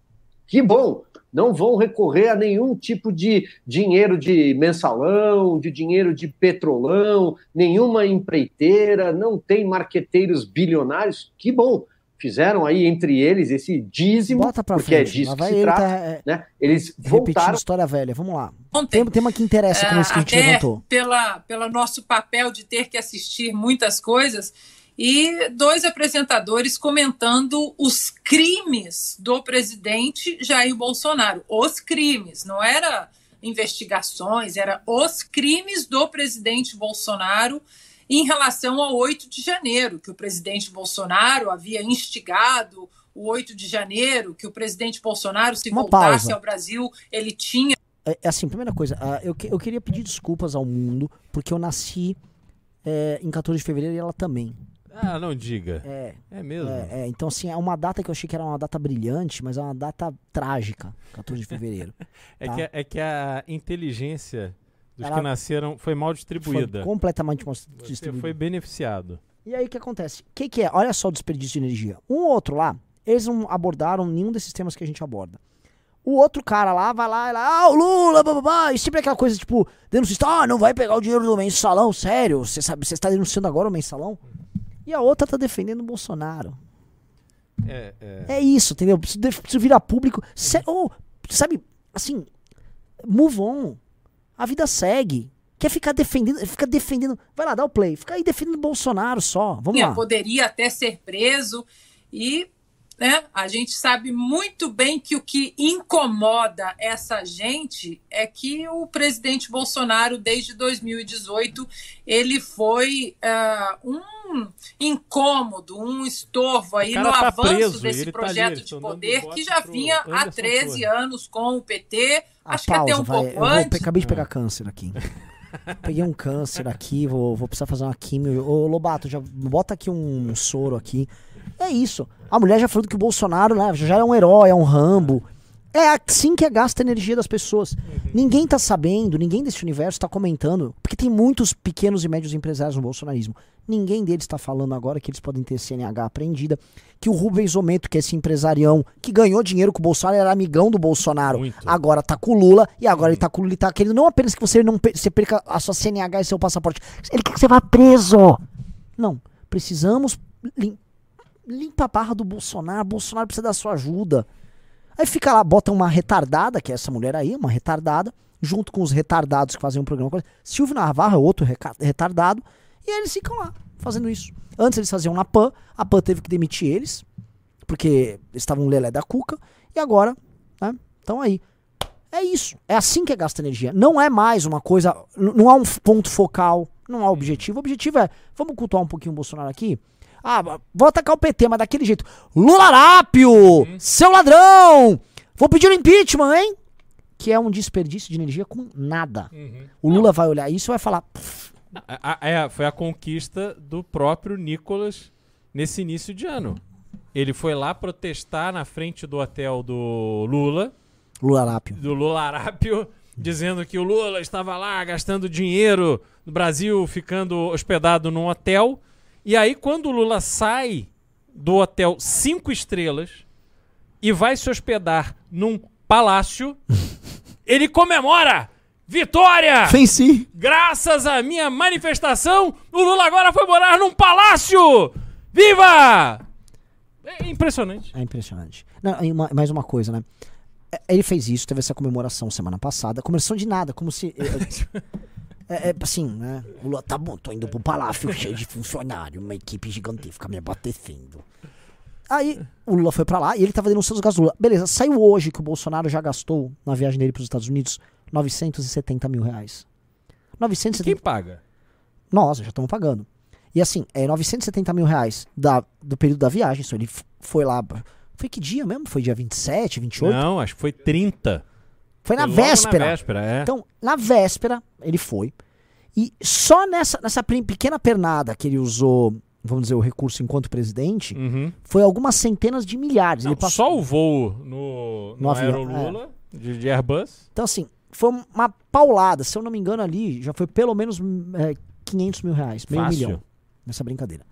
Que bom! Não vão recorrer a nenhum tipo de dinheiro de mensalão, de dinheiro de petrolão, nenhuma empreiteira, não tem marqueteiros bilionários. Que bom! fizeram aí entre eles esse dízimo, Bota pra porque é frente. disso Lá que vai se trata, tá, é, né? Eles repetindo voltaram história velha. Vamos lá. Ontem, Tem um tema que interessa com isso que a gente É, até levantou. pela, pelo nosso papel de ter que assistir muitas coisas, e dois apresentadores comentando os crimes do presidente Jair Bolsonaro. Os crimes, não era investigações, era os crimes do presidente Bolsonaro em relação ao 8 de janeiro, que o presidente Bolsonaro havia instigado o 8 de janeiro, que o presidente Bolsonaro, se Uma voltasse pausa. ao Brasil, ele tinha É, é assim, primeira coisa, ah, eu, que- eu queria pedir desculpas ao mundo, porque eu nasci é, em 14 de fevereiro e ela também. Ah, não diga. É, É mesmo? é, é, então assim, é uma data que eu achei que era uma data brilhante, mas é uma data trágica, 14 de fevereiro. <laughs> É, Tá. que, é que a inteligência dos Ela- que nasceram foi mal Foi distribuída. completamente mos- Você distribuída. foi beneficiado. E aí o que acontece? O que, que é? Olha só o desperdício de energia. Um ou outro lá, eles não abordaram nenhum desses temas que a gente aborda. O outro cara lá vai lá e lá, ah, o Lula, bababá, e sempre aquela coisa tipo, denunciista, ah, não vai pegar o dinheiro do mensalão, sério? Você sabe, você está denunciando agora o mensalão? E a outra tá defendendo o Bolsonaro. É, é. É isso, entendeu? Preciso, virar público. Sé- ou, sabe, assim, move on. A vida segue. Quer ficar defendendo, fica defendendo. Vai lá, dá o play. Fica aí defendendo o Bolsonaro só. Vamos lá. poderia até ser preso e né, a gente sabe muito bem que o que incomoda essa gente é que o presidente Bolsonaro desde 2018 ele foi ah, um incômodo, um estorvo aí no tá avanço preso, desse ele tá ali, projeto de poder que já vinha há Anderson 13 Torres. anos com o PT, A acho que até um vai. pouco Eu vou- antes. acabei de pegar câncer aqui. <laughs> Peguei um câncer aqui, vou, vou precisar fazer uma químio. Ô, Lobato, já bota aqui um soro aqui. É isso. A mulher já falou que o Bolsonaro né, já é um herói, é um Rambo. É assim que gasta a energia das pessoas. Ninguém tá sabendo, ninguém desse universo tá comentando, porque tem muitos pequenos e médios empresários no bolsonarismo. Ninguém deles tá falando agora que eles podem ter CNH apreendida, que o Rubens Ometo, que é esse empresarião que ganhou dinheiro com o Bolsonaro, era amigão do Bolsonaro. Muito. Agora tá com o Lula e agora ele tá com o Lula e tá querendo não apenas que você não você perca a sua CNH e seu passaporte. Ele quer que você vá preso. Não, precisamos limpa a barra do Bolsonaro. Bolsonaro precisa da sua ajuda. Aí fica lá, bota uma retardada, que é essa mulher aí, uma retardada, junto com os retardados que fazem um programa. Silvio Navarro é outro retardado. E aí eles ficam lá, fazendo isso. Antes eles faziam na PAN, a PAN teve que demitir eles, porque eles estavam lelé da cuca. E agora, né, estão aí. É isso. É assim que gasta energia. Não é mais uma coisa. Não há um ponto focal. Não há objetivo. O objetivo é. Vamos cultuar um pouquinho o Bolsonaro aqui? Ah, vou atacar o PT, mas daquele jeito. Lularápio! Seu ladrão! Vou pedir o impeachment, hein? Que é um desperdício de energia com nada. O Lula vai olhar isso e vai falar. "Pff, A- a- é, foi a conquista do próprio Nicolas nesse início de ano. Ele foi lá protestar na frente do hotel do Lula, Lularápio. do Lula Arápio, dizendo que o Lula estava lá gastando dinheiro no Brasil, ficando hospedado num hotel. E aí, quando o Lula sai do hotel cinco estrelas e vai se hospedar num palácio, <laughs> ele comemora! Vitória! Venci! Graças à minha manifestação, o Lula agora foi morar num palácio! Viva! É impressionante. É impressionante. Não, uma- mais uma coisa, né? É, Ele fez isso, teve essa comemoração semana passada. Comemoração de nada, como se. <laughs> É, é, assim, né? O Lula, tá bom, tô indo pro palácio <laughs> cheio de funcionário, uma equipe gigantesca me abastecendo. Aí o Lula foi pra lá e ele tava denunciando os gastos do Lula. Beleza, saiu hoje que o Bolsonaro já gastou na viagem dele pros Estados Unidos 970 mil reais. 970 Quem paga? nós já estamos pagando. E assim, é 970 mil reais da, do período da viagem. Ele foi lá. Foi que dia mesmo? Foi dia 27, 28? Não, acho que foi 30. Foi na Foi logo véspera. Na véspera, é. Então, na véspera, ele foi. E só nessa, nessa pequena pernada que ele usou, vamos dizer, o recurso enquanto presidente, Uhum. foi algumas centenas de milhares. Não, ele passou... Só o voo no, no, No avião, Aerolula de, de Airbus. Então, assim, foi uma paulada. Se eu não me engano, ali já foi pelo menos é, 500 mil reais, meio Fácil. milhão nessa brincadeira.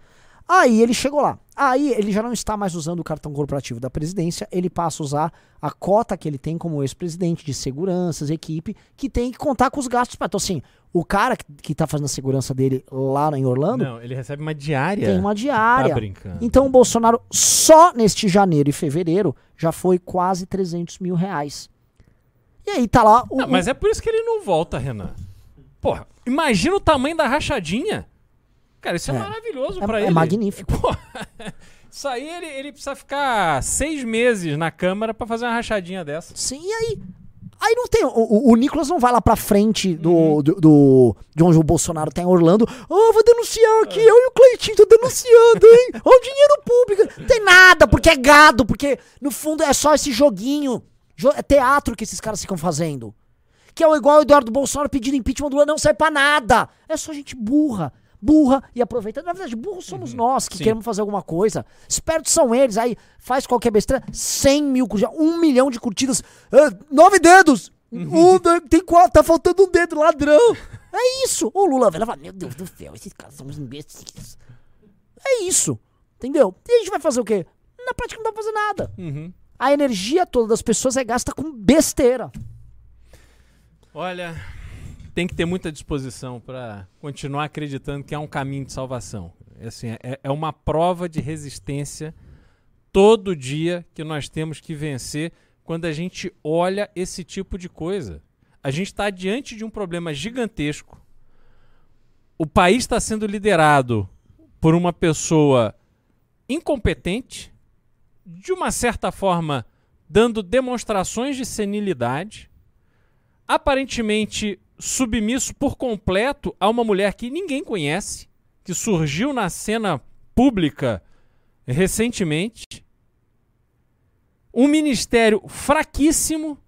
Aí ele chegou lá. Aí ele já não está mais usando o cartão corporativo da presidência, ele passa a usar a cota que ele tem como ex-presidente de seguranças, equipe, que tem que contar com os gastos. Então, assim, o cara que, que tá fazendo a segurança dele lá em Orlando Não, ele recebe uma diária. tem uma diária. Tá brincando. Então o Bolsonaro, só neste janeiro e fevereiro, já foi quase 300 mil reais. E aí tá lá o. Não, mas é por isso que ele não volta, Renan. Porra, imagina o tamanho da rachadinha. Cara, isso é, É. maravilhoso É- pra é ele. magnífico. Porra, <laughs> isso aí ele, ele precisa ficar seis meses na Câmara pra fazer uma rachadinha dessa. Sim, e aí? Aí não tem. O, o, Nicolas não vai lá pra frente do, Uhum. do, do- de onde o Bolsonaro tá em Orlando. Oh, vou denunciar aqui. Eu e o Cleitinho tô denunciando, hein? <laughs> Ó, o dinheiro público. Não tem nada, porque é gado, porque no fundo é só esse joguinho. Jo- é teatro que esses caras ficam fazendo. Que é o igual o Eduardo Bolsonaro pedindo impeachment do Lula, não serve pra nada. É só gente burra. Burra e aproveita. Na verdade, burros somos nós que Sim. queremos fazer alguma coisa. Espertos são eles. Aí faz qualquer besteira. 100 mil curtidas, um milhão de curtidas. é, nove dedos. Um, de- tem quatro, tá faltando um dedo, ladrão. É isso. O Lula vai lá fala: Meu Deus do céu, esses caras são uns imbecis. É isso. Entendeu? E a gente vai fazer o quê? Na prática não pra fazer nada. Uhum. A energia toda das pessoas é gasta com besteira. Olha, tem que ter muita disposição pra continuar acreditando que é um caminho de salvação. É Assim, é, é uma prova de resistência todo dia que nós temos que vencer quando a gente olha esse tipo de coisa. A gente está diante de um problema gigantesco. O país está sendo liderado por uma pessoa incompetente, de uma certa forma dando demonstrações de senilidade, aparentemente submisso por completo a uma mulher que ninguém conhece, que surgiu na cena pública recentemente, um ministério fraquíssimo,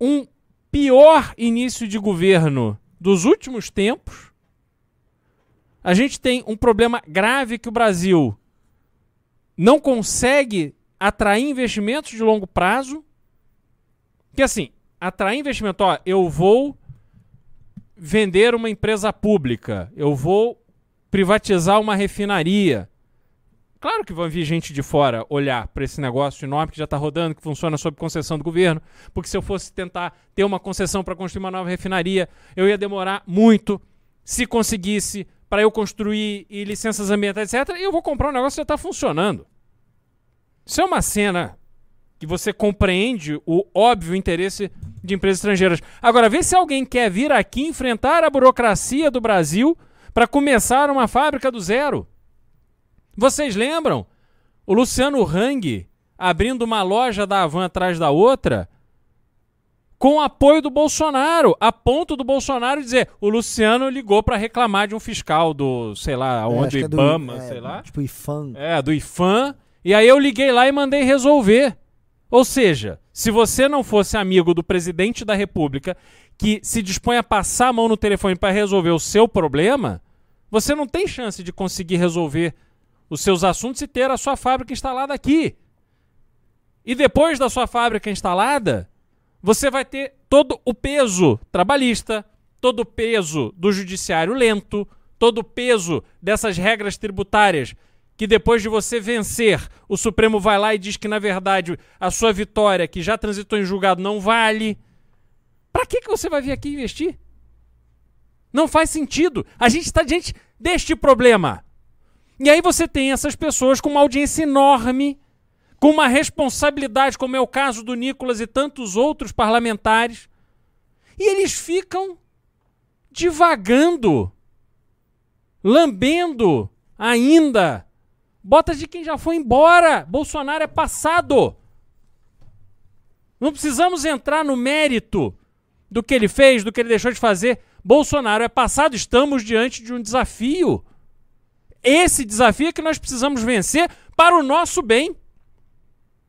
um pior início de governo dos últimos tempos. A gente tem um problema grave que o Brasil não consegue atrair investimentos de longo prazo. Que assim, atrair investimento, ó, eu vou vender uma empresa pública, eu vou privatizar uma refinaria. Claro que vai vir gente de fora olhar para esse negócio enorme que já está rodando, que funciona sob concessão do governo, porque se eu fosse tentar ter uma concessão para construir uma nova refinaria, eu ia demorar muito. Se conseguisse para eu construir e licenças ambientais, etc., eu vou comprar um negócio que já está funcionando. Isso é uma cena que você compreende o óbvio interesse de empresas estrangeiras. Agora, vê se alguém quer vir aqui enfrentar a burocracia do Brasil para começar uma fábrica do zero. Vocês lembram? O Luciano Hang abrindo uma loja da Havan atrás da outra com apoio do Bolsonaro, a ponto do Bolsonaro dizer: o Luciano ligou para reclamar de um fiscal do, sei lá, É, onde, acho que é do- Ibama, é, sei lá. Tipo, IFAM. É, do IFAM. E aí eu liguei lá e mandei resolver. Ou seja, se você não fosse amigo do presidente da República, que se dispõe a passar a mão no telefone para resolver o seu problema, você não tem chance de conseguir resolver os seus assuntos e ter a sua fábrica instalada aqui. E depois da sua fábrica instalada, você vai ter todo o peso trabalhista, todo o peso do judiciário lento, todo o peso dessas regras tributárias que depois de você vencer, o Supremo vai lá e diz que na verdade a sua vitória, que já transitou em julgado, não vale. Para que que você vai vir aqui investir? Não faz sentido. A gente está diante deste problema. E aí você tem essas pessoas com uma audiência enorme, com uma responsabilidade, como é o caso do Nicolas e tantos outros parlamentares, e eles ficam divagando, lambendo ainda botas de quem já foi embora. Bolsonaro é passado. Não precisamos entrar no mérito do que ele fez, do que ele deixou de fazer. Bolsonaro é passado, estamos diante de um desafio. Esse desafio é que nós precisamos vencer para o nosso bem.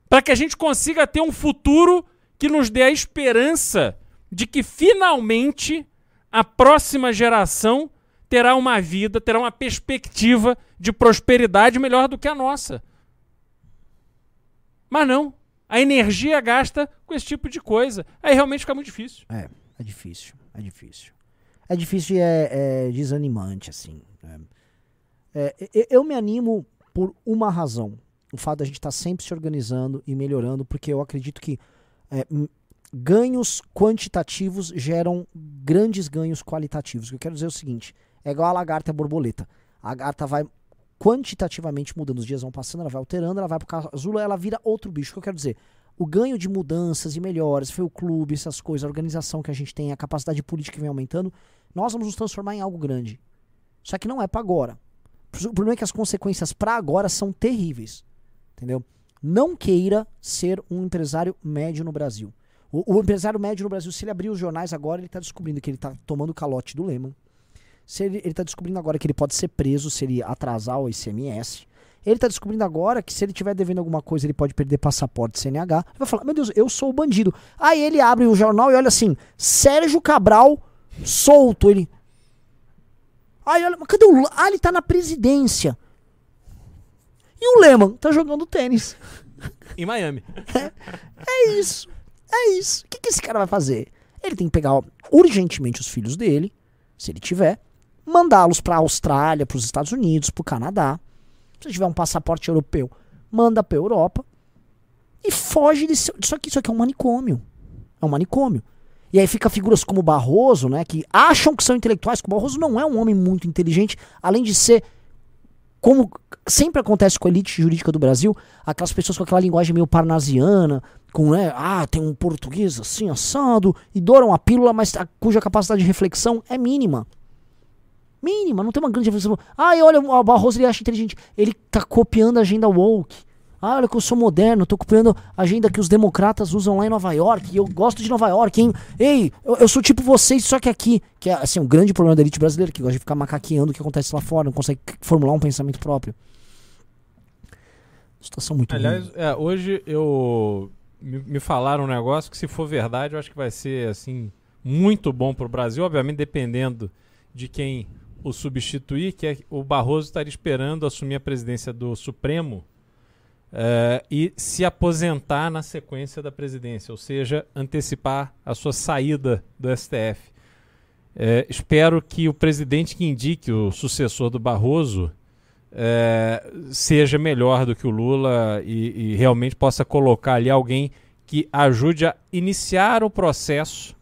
Para que a gente consiga ter um futuro que nos dê a esperança de que finalmente a próxima geração terá uma vida, terá uma perspectiva de prosperidade melhor do que a nossa. Mas não. A energia gasta com esse tipo de coisa. Aí realmente fica muito difícil. É, é difícil, é difícil. É difícil e é, é desanimante, assim. né? É, e- eu me animo por uma razão. O fato da gente estar sempre se organizando e melhorando, porque eu acredito que é, ganhos quantitativos geram grandes ganhos qualitativos. O que eu quero dizer é o seguinte: é igual a lagarta e a borboleta. A lagarta vai quantitativamente mudando, os dias vão passando, ela vai alterando, ela vai pro casulo, ela vira outro bicho. O que eu quero dizer? O ganho de mudanças e melhores, foi o clube, essas coisas, a organização que a gente tem, a capacidade política que vem aumentando, nós vamos nos transformar em algo grande. Só que não é pra agora. O problema é que as consequências pra agora são terríveis. Entendeu? Não queira ser um empresário médio no Brasil. O, o empresário médio no Brasil, se ele abrir os jornais agora, ele tá descobrindo que ele tá tomando calote do Lehman. Se ele, ele tá descobrindo agora que ele pode ser preso se ele atrasar o ICMS. Ele tá descobrindo agora que se ele tiver devendo alguma coisa, ele pode perder passaporte CNH. Ele vai falar, meu Deus, eu sou o bandido. Aí ele abre o jornal e olha assim, Sérgio Cabral solto. Ele. Aí olha, mas cadê o? Ah, ele tá na presidência. E o Lehman tá jogando tênis. <laughs> Em Miami. <laughs> É isso. É isso. O que, que esse cara vai fazer? Ele tem que pegar urgentemente os filhos dele, se ele tiver, mandá-los pra Austrália, pros Estados Unidos, pro Canadá. Se tiver um passaporte europeu, manda pra Europa e foge disso, disso aqui. Isso aqui é um manicômio. É um manicômio. E aí fica figuras como Barroso, né, que acham que são intelectuais, que o Barroso não é um homem muito inteligente, além de ser como sempre acontece com a elite jurídica do Brasil, aquelas pessoas com aquela linguagem meio parnasiana, com, né, ah, tem um português assim, assado, e douram a pílula, mas a- cuja capacidade de reflexão é mínima. Mínima, não tem uma grande. Ah, e olha, o Barroso ele acha inteligente. Ele tá copiando a agenda woke. Ah, olha que eu sou moderno, tô copiando a agenda que os democratas usam lá em Nova York, e eu gosto de Nova York, hein? Ei, eu, eu sou tipo vocês, só que aqui, que é assim, um grande problema da elite brasileira, que gosta de ficar macaqueando o que acontece lá fora, não consegue formular um pensamento próprio. Situação muito Aliás, é, hoje eu me, me falaram um negócio que se for verdade, eu acho que vai ser assim muito bom para o Brasil, obviamente dependendo de quem o substituir, que é o Barroso estaria esperando assumir a presidência do Supremo eh, e se aposentar na sequência da presidência, ou seja, antecipar a sua saída do STF. Eh, espero que o presidente que indique o sucessor do Barroso eh, seja melhor do que o Lula e, e realmente possa colocar ali alguém que ajude a iniciar o processo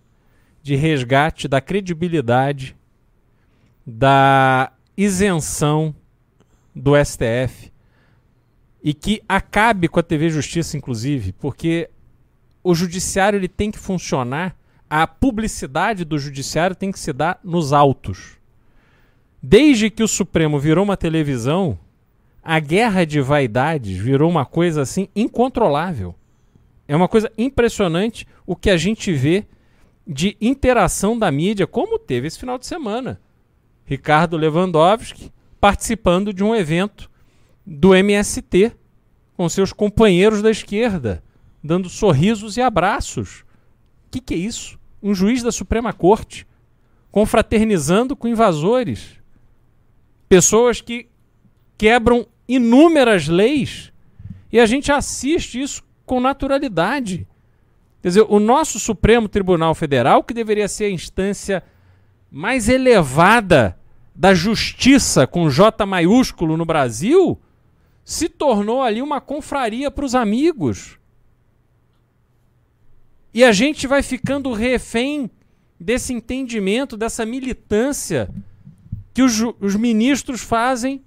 de resgate da credibilidade da isenção do STF e que acabe com a TV Justiça, inclusive, porque o judiciário ele tem que funcionar, a publicidade do judiciário tem que se dar nos autos. Desde que o Supremo virou uma televisão, a guerra de vaidades virou uma coisa assim incontrolável. É uma coisa impressionante o que a gente vê de interação da mídia, como teve esse final de semana. Ricardo Lewandowski participando de um evento do MST com seus companheiros da esquerda, dando sorrisos e abraços. O que, que é isso? Um juiz da Suprema Corte confraternizando com invasores. Pessoas que quebram inúmeras leis e a gente assiste isso com naturalidade. Quer dizer, o nosso Supremo Tribunal Federal, que deveria ser a instância mais elevada da justiça com J maiúsculo no Brasil, se tornou ali uma confraria para os amigos. E a gente vai ficando refém desse entendimento, dessa militância que os, os ministros fazem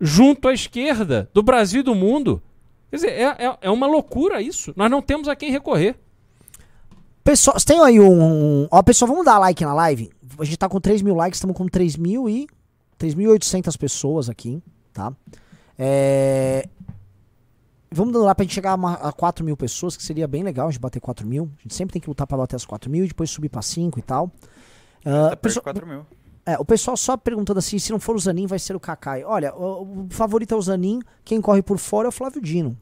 junto à esquerda do Brasil e do mundo. Quer dizer, é, é, é uma loucura isso. Nós não temos a quem recorrer. Pessoal, vocês têm aí um. Ó, pessoal, vamos dar like na live. A gente tá com 3 mil likes, estamos com 3 mil e. 3.800 pessoas aqui, tá? É. Vamos dando lá pra gente chegar a, uma- a 4 mil pessoas, que seria bem legal a gente bater 4 mil. A gente sempre tem que lutar pra bater as 4 mil e depois subir pra 5 e tal. Ah, Tá de pessoal- 4 mil. é, o pessoal só perguntando assim, se não for o Zanin, vai ser o Kakai. Olha, o, o favorito é o Zanin, quem corre por fora é o Flávio Dino.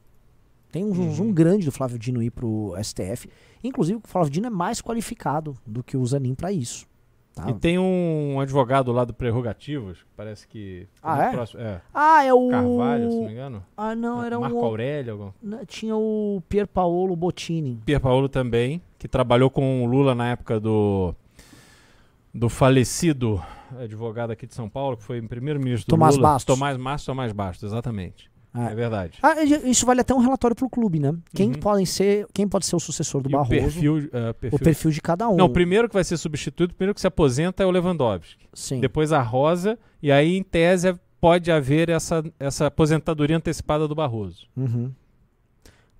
Tem um Uhum. zoom grande do Flávio Dino ir pro STF. Inclusive, o Flávio Dino é mais qualificado do que o Zanin pra isso. Tá? E tem um advogado lá do Prerrogativas, que parece que. Ah, no é? próximo- é. Ah, é o. Carvalho, se não me engano. Ah, não, era Marco um. Aurélio. algum- Não, Tinha o Pier Paolo Bottini. Pier Paolo também, que trabalhou com o Lula na época do. Do falecido advogado aqui de São Paulo, que foi primeiro-ministro do Tomás Lula. Bastos. Tomás Bastos, Tomás Bastos, exatamente. Ah. É verdade. Ah, isso vale até um relatório pro clube, né? Quem Uhum. podem ser, quem pode ser o sucessor do E o Barroso? perfil, é, perfil- O perfil de cada um. Não, o primeiro que vai ser substituído, o primeiro que se aposenta é o Lewandowski. Sim. Depois a Rosa, e aí, em tese, pode haver essa, essa aposentadoria antecipada do Barroso. Uhum.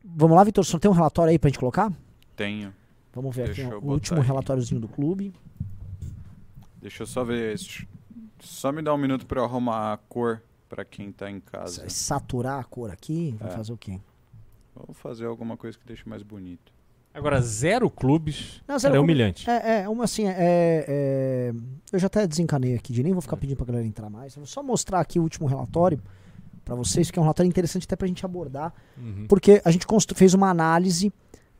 Vamos lá, Vitor, só tem um relatório aí pra gente colocar? Tenho. Vamos ver Deixa aqui o último aí. relatóriozinho do clube. Deixa eu só ver. Só me dá um minuto pra eu arrumar a cor pra quem tá em casa. Saturar a cor aqui, vai É. fazer o quê? Vou fazer alguma coisa que deixe mais bonito. Agora, zero clubes Não, zero é clube- humilhante. É, é, uma assim, é, é- Eu já até desencanei aqui, de nem vou ficar pedindo pra galera entrar mais. Eu vou só mostrar aqui o último relatório pra vocês, que é um relatório interessante até pra gente abordar, Uhum. porque a gente fez uma análise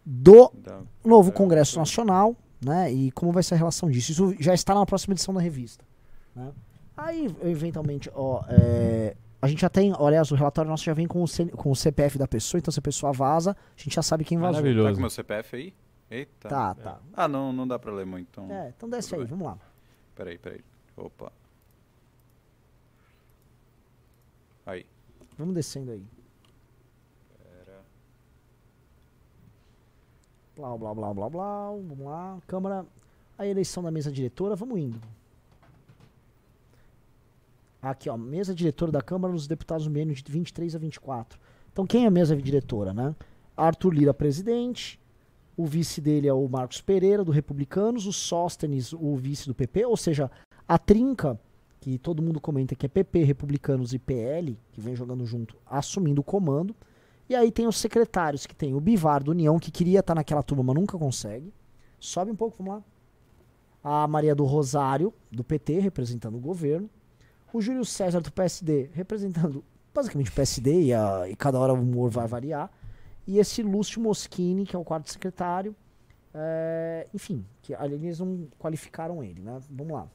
do Dá- novo É, Congresso. Nacional, né? E como vai ser a relação disso. Isso já está na próxima edição da revista. né? Aí, eventualmente, ó, é, a gente já tem, olha, o relatório nosso já vem com o, C- com o CPF da pessoa, então se a pessoa vaza, a gente já sabe quem vazou. Tá Maravilhoso. com meu CPF aí? Eita. Tá, tá. Ah, não, não dá pra ler muito, então. É, então desce Tudo aí, bem. vamos lá. Peraí, peraí. Opa. Aí. Vamos descendo aí. Blá, blá, blá, blá, blá. Vamos lá. Câmara. A eleição da mesa diretora, vamos indo. Aqui, ó. Mesa diretora da Câmara nos deputados no biênio de 23 a 24. Então, quem é a mesa diretora, né? Arthur Lira, presidente. O vice dele é o Marcos Pereira, do Republicanos. O Sóstenes, o vice do PP. Ou seja, a trinca, que todo mundo comenta que é PP, Republicanos e PL, que vem jogando junto, assumindo o comando. E aí tem os secretários, que tem o Bivar do União, que queria estar naquela turma, mas nunca consegue. Sobe um pouco, vamos lá. A Maria do Rosário, do PT, representando o governo. O Júlio César, do PSD, representando basicamente o PSD, e, a- e cada hora o humor vai variar. E esse Lúcio Moschini, que é o quarto secretário. É, enfim, que ali eles não qualificaram ele, né? Vamos lá.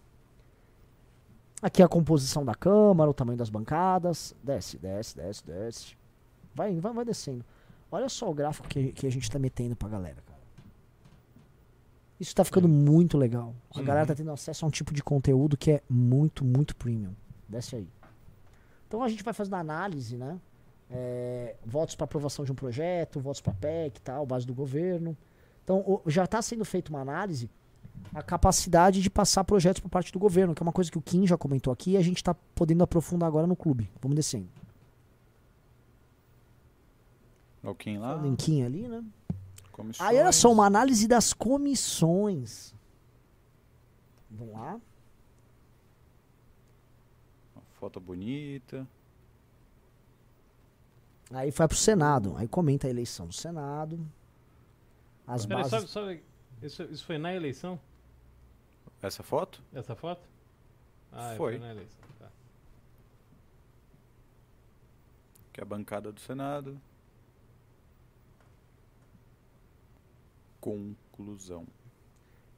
Aqui é a composição da Câmara, o tamanho das bancadas. Desce, desce, desce, desce. Vai, vai, vai descendo. Olha só o gráfico que, que a gente tá metendo pra galera, cara. Isso tá ficando muito legal. A galera tá tendo acesso a um tipo de conteúdo que é muito, muito premium. Desce aí. Então a gente vai fazendo análise, né? É, votos para aprovação de um projeto, votos para PEC e tal, base do governo. Então o- já está sendo feita uma análise a capacidade de passar projetos por parte do governo, que é uma coisa que o Kim já comentou aqui e a gente está podendo aprofundar agora no clube. Vamos descendo. O Kim lá. O Um ali, né? Comissões. Aí olha só, uma análise das comissões. Vamos lá. Foto bonita. Aí vai pro Senado. Aí comenta a eleição do Senado. As Peraí, bases. só- só- isso, isso foi na eleição? Essa foto? Essa foto? Ah, Foi. na eleição. Tá. Que é a bancada do Senado. Conclusão.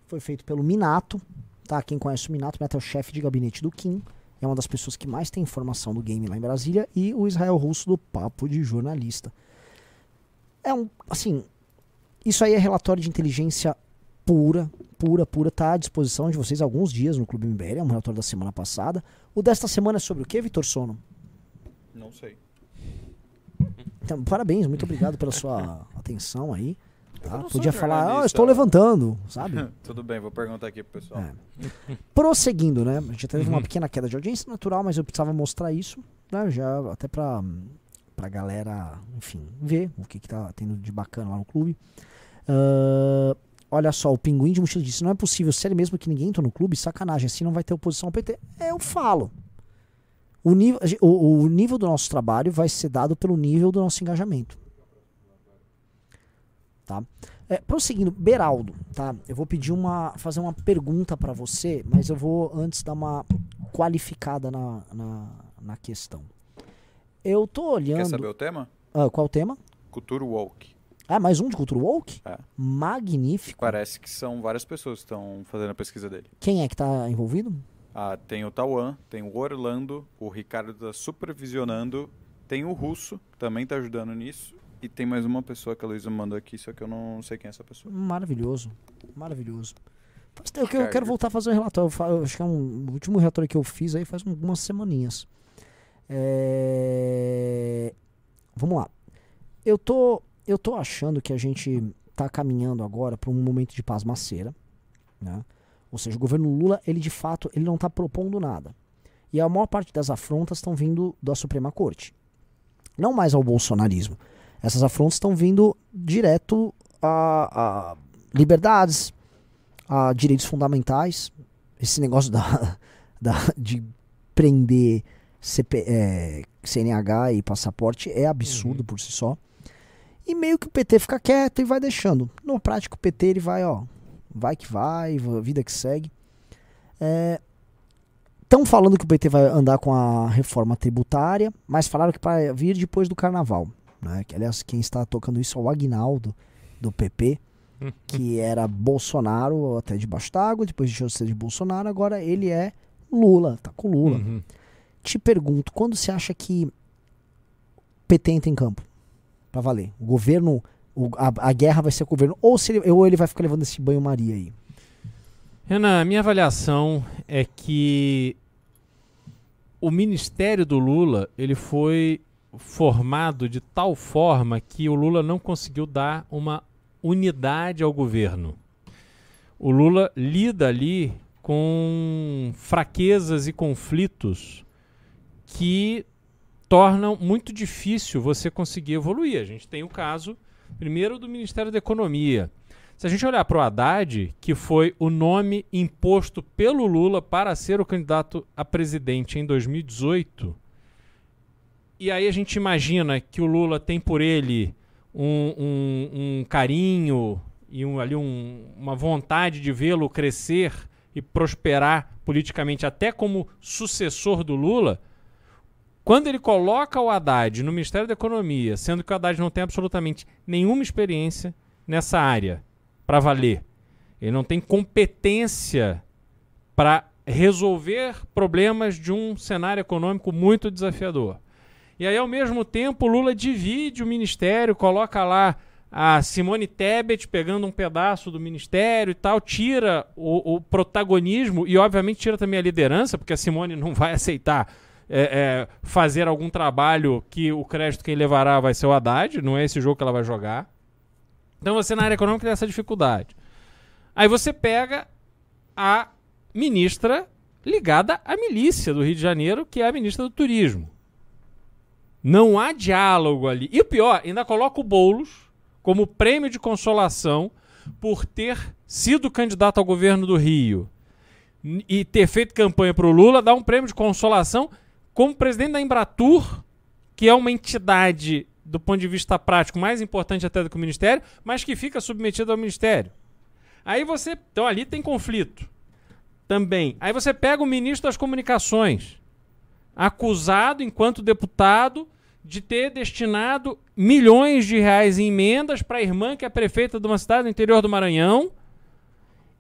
foi feito pelo Minato, tá? Quem conhece o Minato, o Minato é o chefe de gabinete do Kim, é uma das pessoas que mais tem informação do game lá em Brasília, e o Israel Russo do Papo de Jornalista. É um, assim, isso aí é relatório de inteligência pura, pura, pura, tá à disposição de vocês há alguns dias no Clube MBL, é um relatório da semana passada. O desta semana é sobre o que, Vitor Sono? Não sei. Então, parabéns, muito obrigado pela sua <laughs> atenção aí. Tá? Podia falar, ah, estou levantando, sabe? <laughs> Tudo bem, vou perguntar aqui pro pessoal. É. Prosseguindo, né? A gente teve uma Uhum. pequena queda de audiência natural, mas eu precisava mostrar isso, né? Já até pra, pra galera, enfim, ver o que, que tá tendo de bacana lá no clube. Ah, olha só, o Pinguim de Mochila disse: não é possível, sério mesmo que ninguém entrou no clube? Sacanagem, assim não vai ter oposição ao PT. É, eu falo. O nível, o, o nível do nosso trabalho vai ser dado pelo nível do nosso engajamento. Tá? É, prosseguindo, Beraldo, tá? Eu vou pedir uma. fazer uma pergunta pra você, mas eu vou antes dar uma qualificada na, na, na questão. Eu tô olhando. Quer saber o tema? Ah, qual o tema? Cultura woke. Ah, mais um de cultura woke? É. Magnífico. Parece que são várias pessoas que estão fazendo a pesquisa dele. Quem é que tá envolvido? Ah, tem o Tauan, tem o Orlando, o Ricardo tá supervisionando, tem o Russo, que também tá ajudando nisso, e tem mais uma pessoa que a Luísa mandou aqui, só que eu não sei quem é essa pessoa. Maravilhoso. Maravilhoso. Eu Ricardo. quero voltar a fazer um relatório. Eu eu acho que é um, o último relatório que eu fiz aí faz algumas semaninhas. É, Vamos lá. Eu tô, eu tô achando que a gente tá caminhando agora para um momento de pasmaceira, né? Ou seja, o governo Lula, ele de fato, ele não tá propondo nada. E a maior parte das afrontas estão vindo da Suprema Corte. Não mais ao bolsonarismo. Essas afrontas estão vindo direto a, a liberdades, a direitos fundamentais. Esse negócio da, <laughs> da, de prender CP, é, CNH e passaporte é absurdo por si só. E meio que o PT fica quieto e vai deixando. No prático, o PT ele vai, ó, vai que vai, va- vida que segue. Estão falando que o PT vai andar com a reforma tributária, mas falaram que vai vir depois do carnaval. Né? Que, aliás, quem está tocando isso é o Agnaldo, do PP, <laughs> que era Bolsonaro até debaixo d'água, depois deixou de ser de Bolsonaro, agora ele é Lula, tá com Lula. Uhum. Te pergunto, quando você acha que PT entra em campo? Pra valer. O governo, o- a, a guerra vai ser com o governo, ou, se ele, ou ele vai ficar levando esse banho-maria aí? Renan, a minha avaliação é que o ministério do Lula ele foi formado de tal forma que o Lula não conseguiu dar uma unidade ao governo. O Lula lida ali com fraquezas e conflitos que tornam muito difícil você conseguir evoluir. A gente tem o caso, primeiro, do Ministério da Economia. Se a gente olhar para o Haddad, que foi o nome imposto pelo Lula para ser o candidato a presidente em 2018, e aí a gente imagina que o Lula tem por ele um, um- um carinho e um- ali um- uma vontade de vê-lo crescer e prosperar politicamente, até como sucessor do Lula. Quando ele coloca o Haddad no Ministério da Economia, sendo que o Haddad não tem absolutamente nenhuma experiência nessa área para valer, ele não tem competência para resolver problemas de um cenário econômico muito desafiador. E aí, ao mesmo tempo, Lula divide o ministério, coloca lá a Simone Tebet pegando um pedaço do ministério e tal, tira o, o protagonismo e, obviamente, tira também a liderança, porque a Simone não vai aceitar é, é, fazer algum trabalho que o crédito quem levará vai ser o Haddad, não é esse jogo que ela vai jogar. Então você na área econômica tem essa dificuldade. Aí você pega a ministra ligada à milícia do Rio de Janeiro, que é a ministra do Turismo. Não há diálogo ali. E o pior, ainda coloca o Boulos como prêmio de consolação por ter sido candidato ao governo do Rio e ter feito campanha para o Lula, dá um prêmio de consolação como presidente da Embratur, que é uma entidade do ponto de vista prático mais importante até do que o Ministério, mas que fica submetida ao Ministério. Aí você. Então ali tem conflito. Também. Aí você pega o ministro das Comunicações, acusado, enquanto deputado, de ter destinado milhões de reais em emendas para a irmã que é prefeita de uma cidade do interior do Maranhão.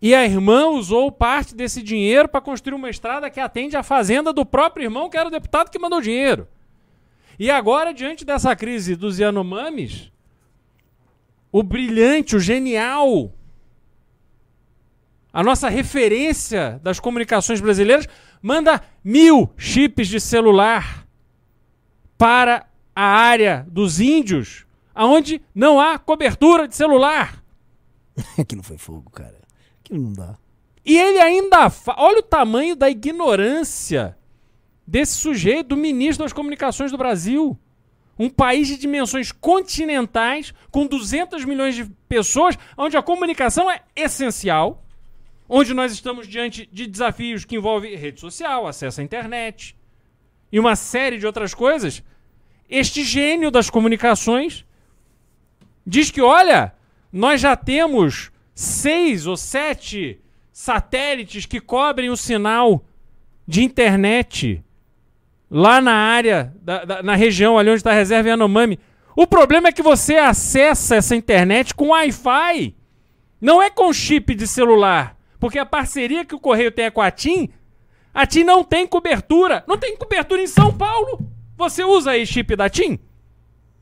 E a irmã usou parte desse dinheiro para construir uma estrada que atende à fazenda do próprio irmão, que era o deputado que mandou o dinheiro. E agora, diante dessa crise dos Yanomamis, o brilhante, o genial, a nossa referência das comunicações brasileiras, manda mil chips de celular para a área dos índios, aonde não há cobertura de celular. <laughs> Aquilo foi fogo, cara. Aquilo não dá. E ele ainda. Fa... Olha o tamanho da ignorância desse sujeito, do ministro das Comunicações do Brasil. Um país de dimensões continentais, com 200 milhões de pessoas, onde a comunicação é essencial, onde nós estamos diante de desafios que envolvem rede social, acesso à internet e uma série de outras coisas. Este gênio das comunicações diz que, olha, nós já temos seis ou sete satélites que cobrem o sinal de internet lá na área, da, da- na região ali onde está a reserva Yanomami. O problema é que você acessa essa internet com Wi-Fi. Não é com chip de celular. Porque a parceria que o Correio tem é com a TIM, a TIM não tem cobertura. Não tem cobertura em São Paulo. Você usa aí chip da TIM?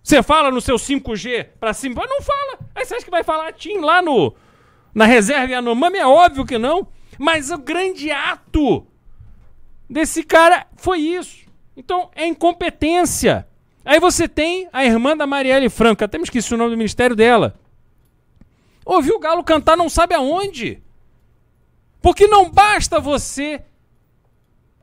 Você fala no seu 5G pra cima? Não fala. Aí você acha que vai falar TIM lá no, na reserva Yanomami? É óbvio que não. Mas o grande ato desse cara foi isso. Então é incompetência. Aí você tem a irmã da Marielle Franco, até me esqueci o nome do ministério dela. Ouviu o Galo cantar não sabe aonde. Porque não basta você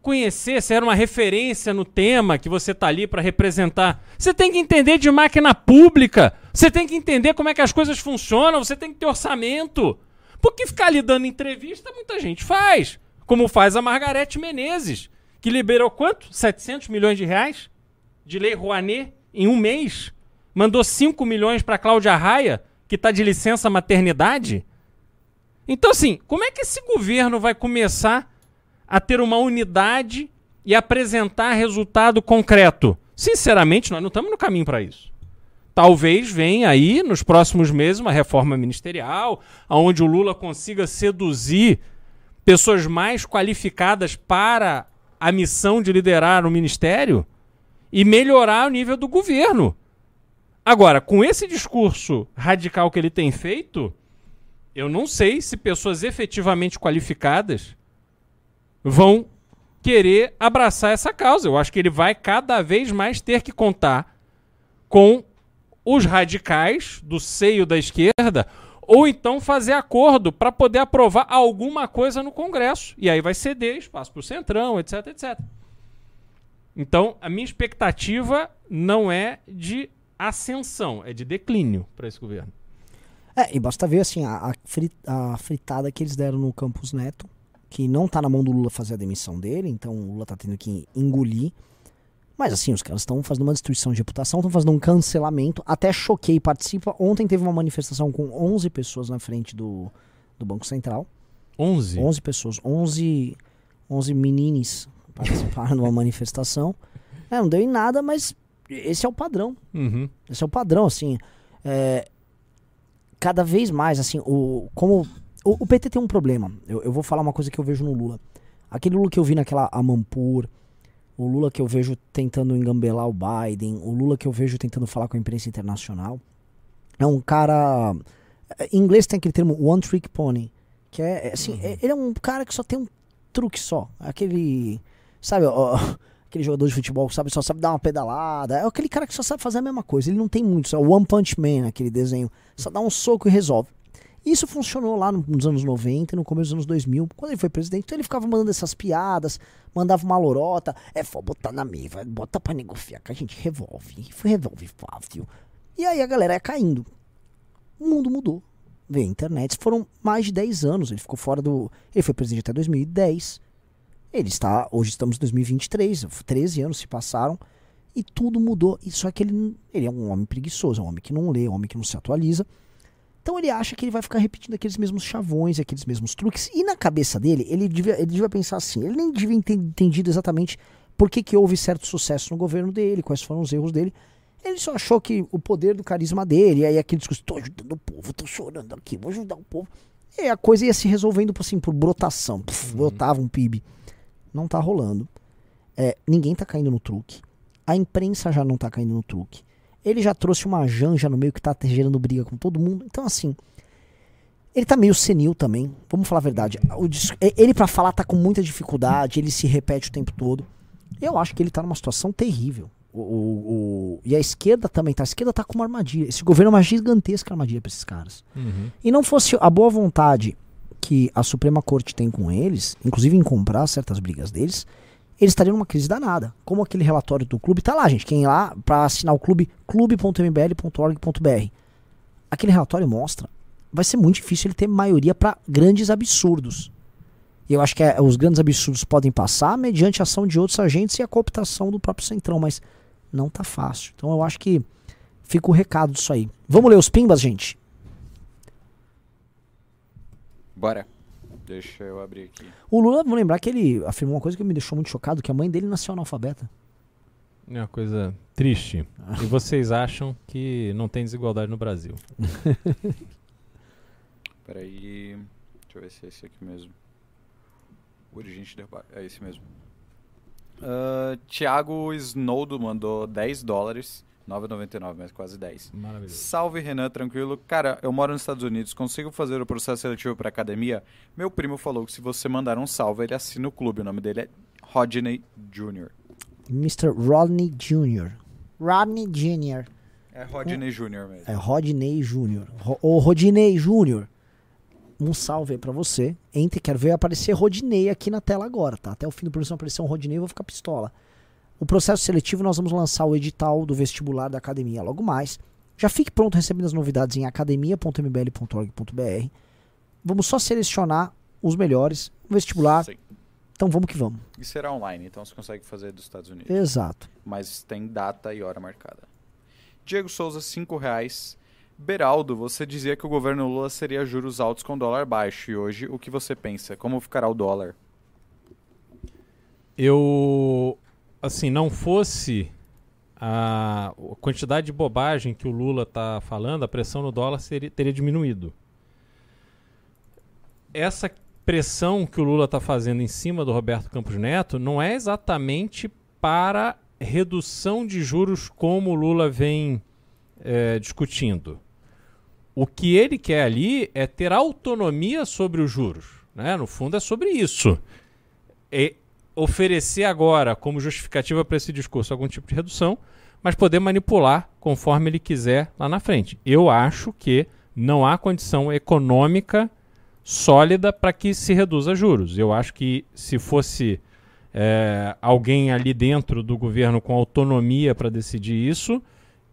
conhecer, se era uma referência no tema que você tá ali para representar. Você tem que entender de máquina pública. Você tem que entender como é que as coisas funcionam. Você tem que ter orçamento. Porque ficar ali dando entrevista, muita gente faz. Como faz a Margarete Menezes, que liberou quanto? 700 milhões de reais de lei Rouanet em um mês. Mandou 5 milhões para Cláudia Raia, que está de licença maternidade. Então, assim, como é que esse governo vai começar a ter uma unidade e apresentar resultado concreto? Sinceramente, nós não estamos no caminho para isso. Talvez venha aí nos próximos meses uma reforma ministerial, onde o Lula consiga seduzir pessoas mais qualificadas para a missão de liderar o ministério e melhorar o nível do governo. Agora, com esse discurso radical que ele tem feito, eu não sei se pessoas efetivamente qualificadas vão querer abraçar essa causa. Eu acho que ele vai cada vez mais ter que contar com os radicais do seio da esquerda ou então fazer acordo para poder aprovar alguma coisa no Congresso. E aí vai ceder espaço para o Centrão, etc, etc. Então, a minha expectativa não é de ascensão, é de declínio para esse governo. É, e basta ver assim, a, a, fritada que eles deram no Campus Neto, que não tá na mão do Lula fazer a demissão dele, então o Lula tá tendo que engolir. Mas assim, os caras estão fazendo uma destruição de reputação, estão fazendo um cancelamento. Até Choquei participa. Ontem teve uma manifestação com 11 pessoas na frente do, do Banco Central. 11? 11 pessoas. 11, 11 menines participaram de uma manifestação. É, não deu em nada, mas esse é o padrão. Uhum. Esse é o padrão, assim. É, cada vez mais, assim, o, como. O, o, PT tem um problema. Eu, eu vou falar uma coisa que eu vejo no Lula. Aquele Lula que eu vi naquela Amampur, o Lula que eu vejo tentando engambelar o Biden, o Lula que eu vejo tentando falar com a imprensa internacional, é um cara. Em inglês tem aquele termo one trick pony, que é, é assim, uhum. é, ele é um cara que só tem um truque só. Aquele Sabe, ó, <laughs> aquele jogador de futebol que sabe, só sabe dar uma pedalada. É aquele cara que só sabe fazer a mesma coisa. Ele não tem muito. É o One Punch Man, aquele desenho. Só dá um soco e resolve. Isso funcionou lá nos anos 90 e no começo dos anos 2000, quando ele foi presidente. Então ele ficava mandando essas piadas, mandava uma lorota. É, for botar na mesa, bota pra negociar que a gente revolve. Foi revolve fácil. E aí a galera ia caindo. O mundo mudou. Veio a internet. Foram mais de 10 anos. Ele ficou fora do. Ele foi presidente até 2010. Ele está, hoje estamos em 2023, 13 anos se passaram e tudo mudou. Só que ele, ele é um homem preguiçoso, é um homem que não lê, é um homem que não se atualiza. Então ele acha que ele vai ficar repetindo aqueles mesmos chavões, aqueles mesmos truques. E na cabeça dele, ele devia, ele devia pensar assim, ele nem devia ter entendido exatamente por que, que houve certo sucesso no governo dele, quais foram os erros dele. Ele só achou que o poder do carisma dele, aí aquele discurso, tô ajudando o povo, tô chorando aqui, vou ajudar o povo. E a coisa ia se resolvendo assim, por brotação. Puf, uhum. Brotava um PIB não tá rolando. É, ninguém tá caindo no truque. A imprensa já não tá caindo no truque. Ele já trouxe uma janja no meio que tá gerando briga com todo mundo. Então, assim, ele tá meio senil também. Vamos falar a verdade. O, ele, para falar, tá com muita dificuldade. Ele se repete o tempo todo. Eu acho que ele tá numa situação terrível. O, o, o, e a esquerda também tá. A esquerda tá com uma armadilha. Esse governo é uma gigantesca armadilha pra esses caras. Uhum. E não fosse a boa vontade que a Suprema Corte tem com eles, inclusive em comprar certas brigas deles, eles estariam numa crise danada. Como aquele relatório do clube tá lá, gente. Quem ir lá para assinar o clube, clube.mbl.org.br. Aquele relatório mostra, vai ser muito difícil ele ter maioria para grandes absurdos. E eu acho que é, os grandes absurdos podem passar mediante a ação de outros agentes e a cooptação do próprio Centrão, mas não tá fácil. Então eu acho que fica o recado disso aí. Vamos ler os pimbas, gente? Bora. Deixa eu abrir aqui. O Lula, vou lembrar que ele afirmou uma coisa que me deixou muito chocado, que a mãe dele nasceu analfabeta. É uma coisa triste. E vocês acham que não tem desigualdade no Brasil? <laughs> Peraí. Deixa eu ver se é esse aqui mesmo. Urgente derrubar. É esse mesmo. Uh, Thiago Snowdo mandou 10 dólares. 9,99, mas quase 10. Maravilhoso. Salve Renan, tranquilo. Cara, eu moro nos Estados Unidos, consigo fazer o processo seletivo para academia? Meu primo falou que se você mandar um salve, ele assina o clube. O nome dele é Rodney Jr. Mr. Rodney Jr. Rodney Jr. É Rodney Jr. mesmo. É Rodney Jr. Ro Ô Rodney Jr. Um salve aí pra você. Entre, quero ver aparecer Rodney aqui na tela agora, tá? Até o fim do programa aparecer um Rodney, eu vou ficar pistola. O processo seletivo, nós vamos lançar o edital do vestibular da academia logo mais. Já fique pronto recebendo as novidades em academia.mbl.org.br. Vamos só selecionar os melhores. O vestibular. Sim. Então vamos que vamos. E será online, então você consegue fazer dos Estados Unidos. Exato. Mas tem data e hora marcada. Diego Souza, 5 reais. Beraldo, você dizia que o governo Lula seria juros altos com dólar baixo. E hoje, o que você pensa? Como ficará o dólar? Eu, assim, não fosse a quantidade de bobagem que o Lula está falando, a pressão no dólar seria, teria diminuído. Essa pressão que o Lula está fazendo em cima do Roberto Campos Neto não é exatamente para redução de juros como o Lula vem eh, discutindo. O que ele quer ali é ter autonomia sobre os juros. Né? No fundo, é sobre isso. Oferecer agora, como justificativa para esse discurso, algum tipo de redução, mas poder manipular conforme ele quiser lá na frente. Eu acho que não há condição econômica sólida para que se reduza juros. Eu acho que se fosse é, alguém ali dentro do governo com autonomia para decidir isso,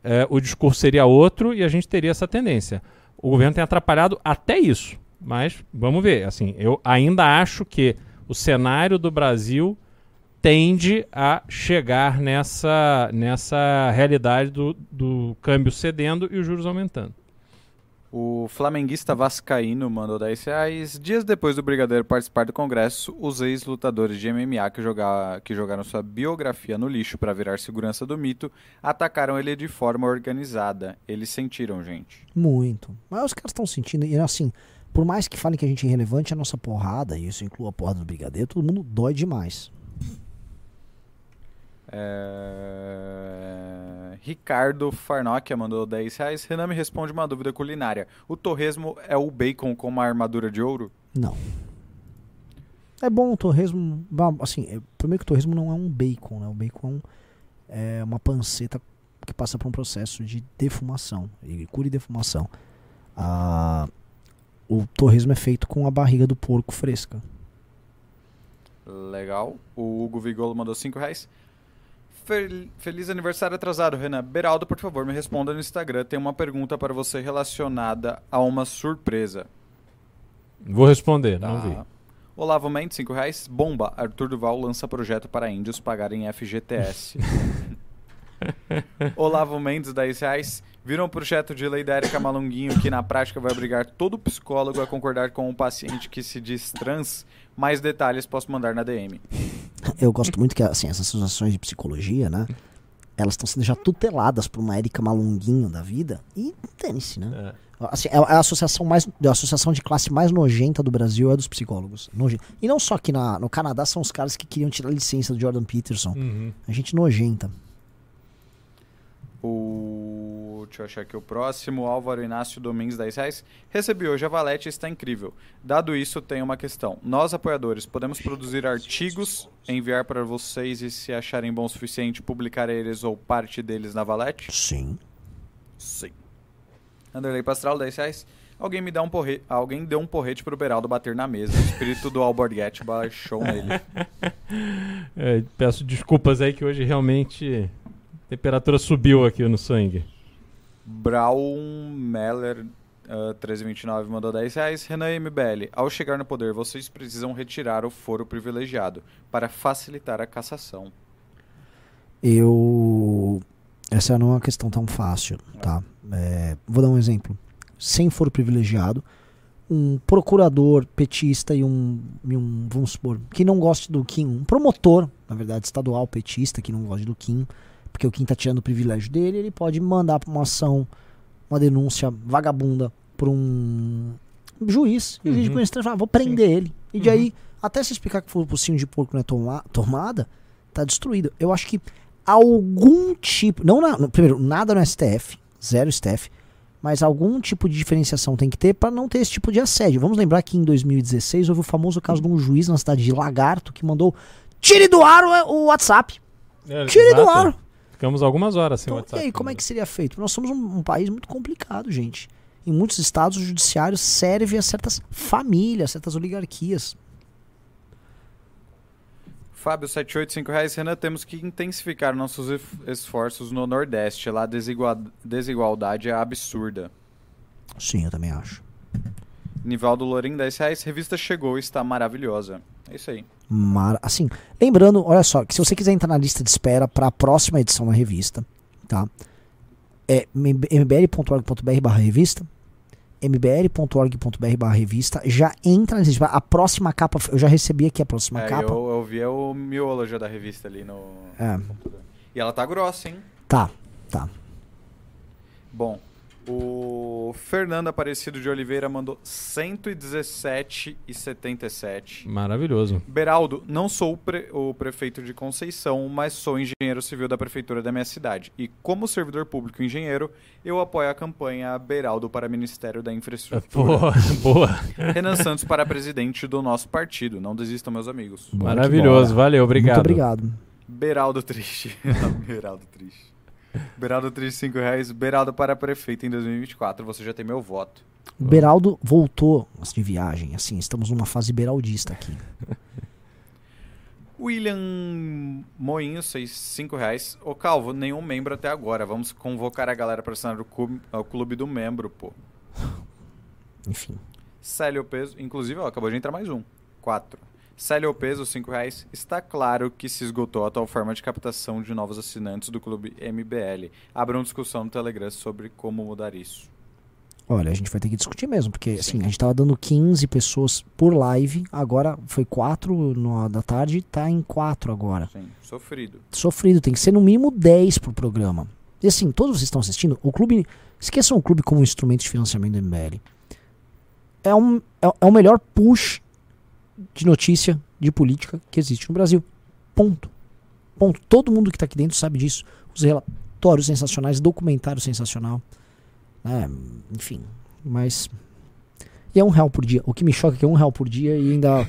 é, o discurso seria outro e a gente teria essa tendência. O governo tem atrapalhado até isso, mas vamos ver. Assim, eu ainda acho que o cenário do Brasil tende a chegar nessa, nessa realidade do, do câmbio cedendo e os juros aumentando. O flamenguista vascaíno mandou 10 reais. Dias depois do Brigadeiro participar do congresso, os ex-lutadores de MMA que, jogar, que jogaram sua biografia no lixo para virar segurança do mito atacaram ele de forma organizada. Eles sentiram, gente. Muito. Mas os caras estão sentindo, e assim, por mais que falem que a gente é irrelevante, a nossa porrada, e isso inclui a porrada do brigadeiro, todo mundo dói demais. É... Ricardo Farnokia mandou 10 reais. Renan me responde uma dúvida culinária. O torresmo é o bacon com uma armadura de ouro? Não. É bom o torresmo. Assim, é, primeiro que o torresmo não é um bacon, né? O bacon é, um- é uma panceta que passa por um processo de defumação. Ele cura e defumação. Ah, o torresmo é feito com a barriga do porco fresca. Legal. O Hugo Vigolo mandou 5 reais. Fel- Feliz aniversário atrasado, Renan. Beraldo, por favor, me responda no Instagram. Tem uma pergunta para você relacionada a uma surpresa. Vou responder, não Tá. vi. Olavo Mendes, 5 reais. Bomba. Arthur Duval lança projeto para índios pagarem FGTS. <laughs> Olavo Mendes, 10 reais. Viram um projeto de lei da Erika Malunguinho que na prática vai obrigar todo psicólogo a concordar com um paciente que se diz trans? Mais detalhes posso mandar na DM. Eu gosto muito que assim, essas associações de psicologia, né? Elas estão sendo já tuteladas por uma Érica Malunguinho da vida. E dane-se, né? Assim, é a associação, mais, a associação de classe mais nojenta do Brasil é a dos psicólogos. Noje- E não só aqui na, no Canadá, são os caras que queriam tirar a licença do Jordan Peterson. Uhum. A gente nojenta. O... Deixa eu achar aqui o próximo. Álvaro Inácio Domingues, 10 reais. Recebi hoje a Valete está incrível. Dado isso, tem uma questão. Nós, apoiadores, podemos produzir artigos, enviar para vocês e, se acharem bom o suficiente, publicar eles ou parte deles na Valete? Sim. Sim. Anderlei Pastral, 10 reais. Alguém me dá um porrete. Alguém deu um porrete pro Beraldo bater na mesa. O espírito do Alborguete baixou nele. <laughs> É, peço desculpas aí que hoje realmente a temperatura subiu aqui no sangue. Brown Meller, ah, 1329, mandou 10 reais. Renan MBL, ao chegar no poder, vocês precisam retirar o foro privilegiado para facilitar a cassação. Eu. Essa não é uma questão tão fácil, tá? É, vou dar um exemplo. Sem foro privilegiado, um procurador petista e um, e um, vamos supor, que não goste do Kim, um promotor, na verdade, estadual petista, que não goste do Kim, Porque o Kim tá tirando o privilégio dele, ele pode mandar uma ação, uma denúncia vagabunda pra um juiz. E o juiz de Uhum. conhecimento fala, "Ah, vou prender ele. E de Uhum. aí, até se explicar que foi o focinho de porco não é toma- tomada, tá destruído. Eu acho que algum tipo. Não na- no- primeiro, nada no STF, zero STF, mas algum tipo de diferenciação tem que ter para não ter esse tipo de assédio. Vamos lembrar que em 2016 houve o famoso caso de um juiz na cidade de Lagarto que mandou tire do ar o, o WhatsApp. É, Tire do exato. ar. Ficamos algumas horas sem Então, WhatsApp. e aí, como é que seria feito? Nós somos um, um país muito complicado, gente. Em muitos estados, o judiciário serve a certas famílias, certas oligarquias. Fábio, 785 reais. Renan, temos que intensificar nossos esforços no Nordeste. Lá a desigua- desigualdade é absurda. Sim, eu também acho. Nivaldo Lorim, 10 reais. Revista chegou está maravilhosa. É isso aí. Mar... Assim, lembrando, olha só, que se você quiser entrar na lista de espera para a próxima edição da revista, tá? É mbl.org.br barra revista, mbl.org.br barra revista, já entra na lista de espera. A próxima capa, eu já recebi aqui a próxima É, capa. eu, eu vi o miolo já da revista ali no É. E ela tá grossa, hein? Tá, tá. Bom, o Fernando Aparecido de Oliveira mandou 117,77. Maravilhoso. Beraldo, não sou o, pre- o prefeito de Conceição, mas sou engenheiro civil da prefeitura da minha cidade. E como servidor público engenheiro, eu apoio a campanha Beraldo para Ministério da Infraestrutura. <laughs> Boa, boa. Renan Santos para presidente do nosso partido. Não desistam, meus amigos. Maravilhoso, valeu, obrigado. Muito obrigado. Beraldo triste. <laughs> Beraldo triste. Beraldo triste, 5 reais. Beraldo para prefeito em 2024. Você já tem meu voto. O Beraldo voltou de viagem, assim, estamos numa fase beraldista aqui. <laughs> William Moinho, 5 reais. Ô Calvo, nenhum membro até agora. Vamos convocar a galera para assinar o clube, o clube do membro, pô. <laughs> Enfim. Célio Peso, inclusive, ó, acabou de entrar mais um. 4. Célio Peso, 5 reais. Está claro que se esgotou a atual forma de captação de novos assinantes do clube MBL. Abra uma discussão no Telegram sobre como mudar isso. Olha, a gente vai ter que discutir mesmo, porque assim, a gente tava dando 15 pessoas por live, agora foi 4 no, da tarde, tá em 4 agora. Sim, sofrido. Sofrido, tem que ser no mínimo 10 por programa. E assim, todos vocês estão assistindo, o clube. Esqueçam o clube como instrumento de financiamento do MBL. É, um, é, é o melhor push de notícia de política que existe no Brasil. Ponto. Ponto. Todo mundo que tá aqui dentro sabe disso. Os relatórios sensacionais, documentário sensacional. né, enfim. Mas. E é um real por dia. O que me choca é que é um real por dia e ainda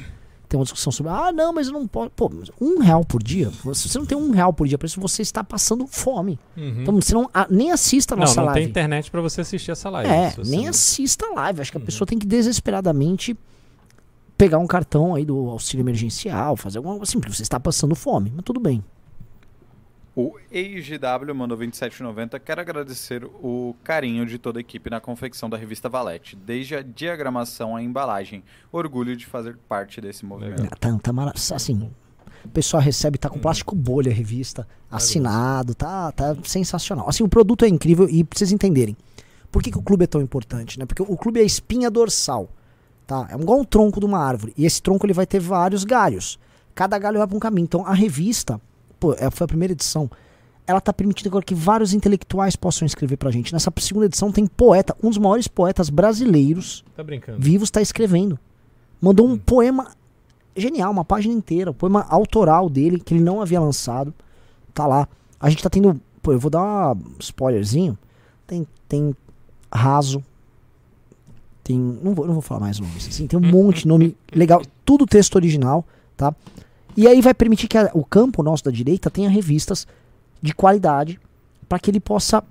tem uma discussão sobre. Ah, não, mas eu não posso. Pô, um real por dia? Se você não tem um real por dia, por isso você está passando fome. Uhum. Então você não, ah, nem assista a não, nossa não live. tem internet pra você assistir essa live. É, nem não- assista a live. Acho que a Uhum. pessoa tem que desesperadamente pegar um cartão aí do auxílio emergencial, fazer alguma coisa assim, porque você está passando fome. Mas tudo bem. O EIGW mandou 27,90. Quero agradecer o carinho de toda a equipe na confecção da revista Valete, desde a diagramação à embalagem. Orgulho de fazer parte desse movimento. Legal. Tá, tá mara- assim, o pessoal recebe, tá com plástico bolha a revista, assinado, tá, tá sensacional. Assim, o produto é incrível e pra vocês entenderem. Por que, que o clube é tão importante, né? Porque o clube é a espinha dorsal, tá? É igual um tronco de uma árvore. E esse tronco ele vai ter vários galhos. Cada galho vai pra um caminho. Então a revista, pô, é- foi a primeira edição. Ela tá permitindo agora que vários intelectuais possam escrever pra gente. Nessa segunda edição tem poeta, um dos maiores poetas brasileiros Tá brincando. Vivos está escrevendo. Mandou um poema genial, uma página inteira, um poema autoral dele que ele não havia lançado. Tá lá. A gente tá tendo, pô, eu vou dar um spoilerzinho. Tem tem raso. Tem, não vou, não vou falar mais nomes, assim, tem um <laughs> monte de nome legal, tudo texto original, tá? E aí vai permitir que a- o campo nosso da direita tenha revistas de qualidade para que ele possa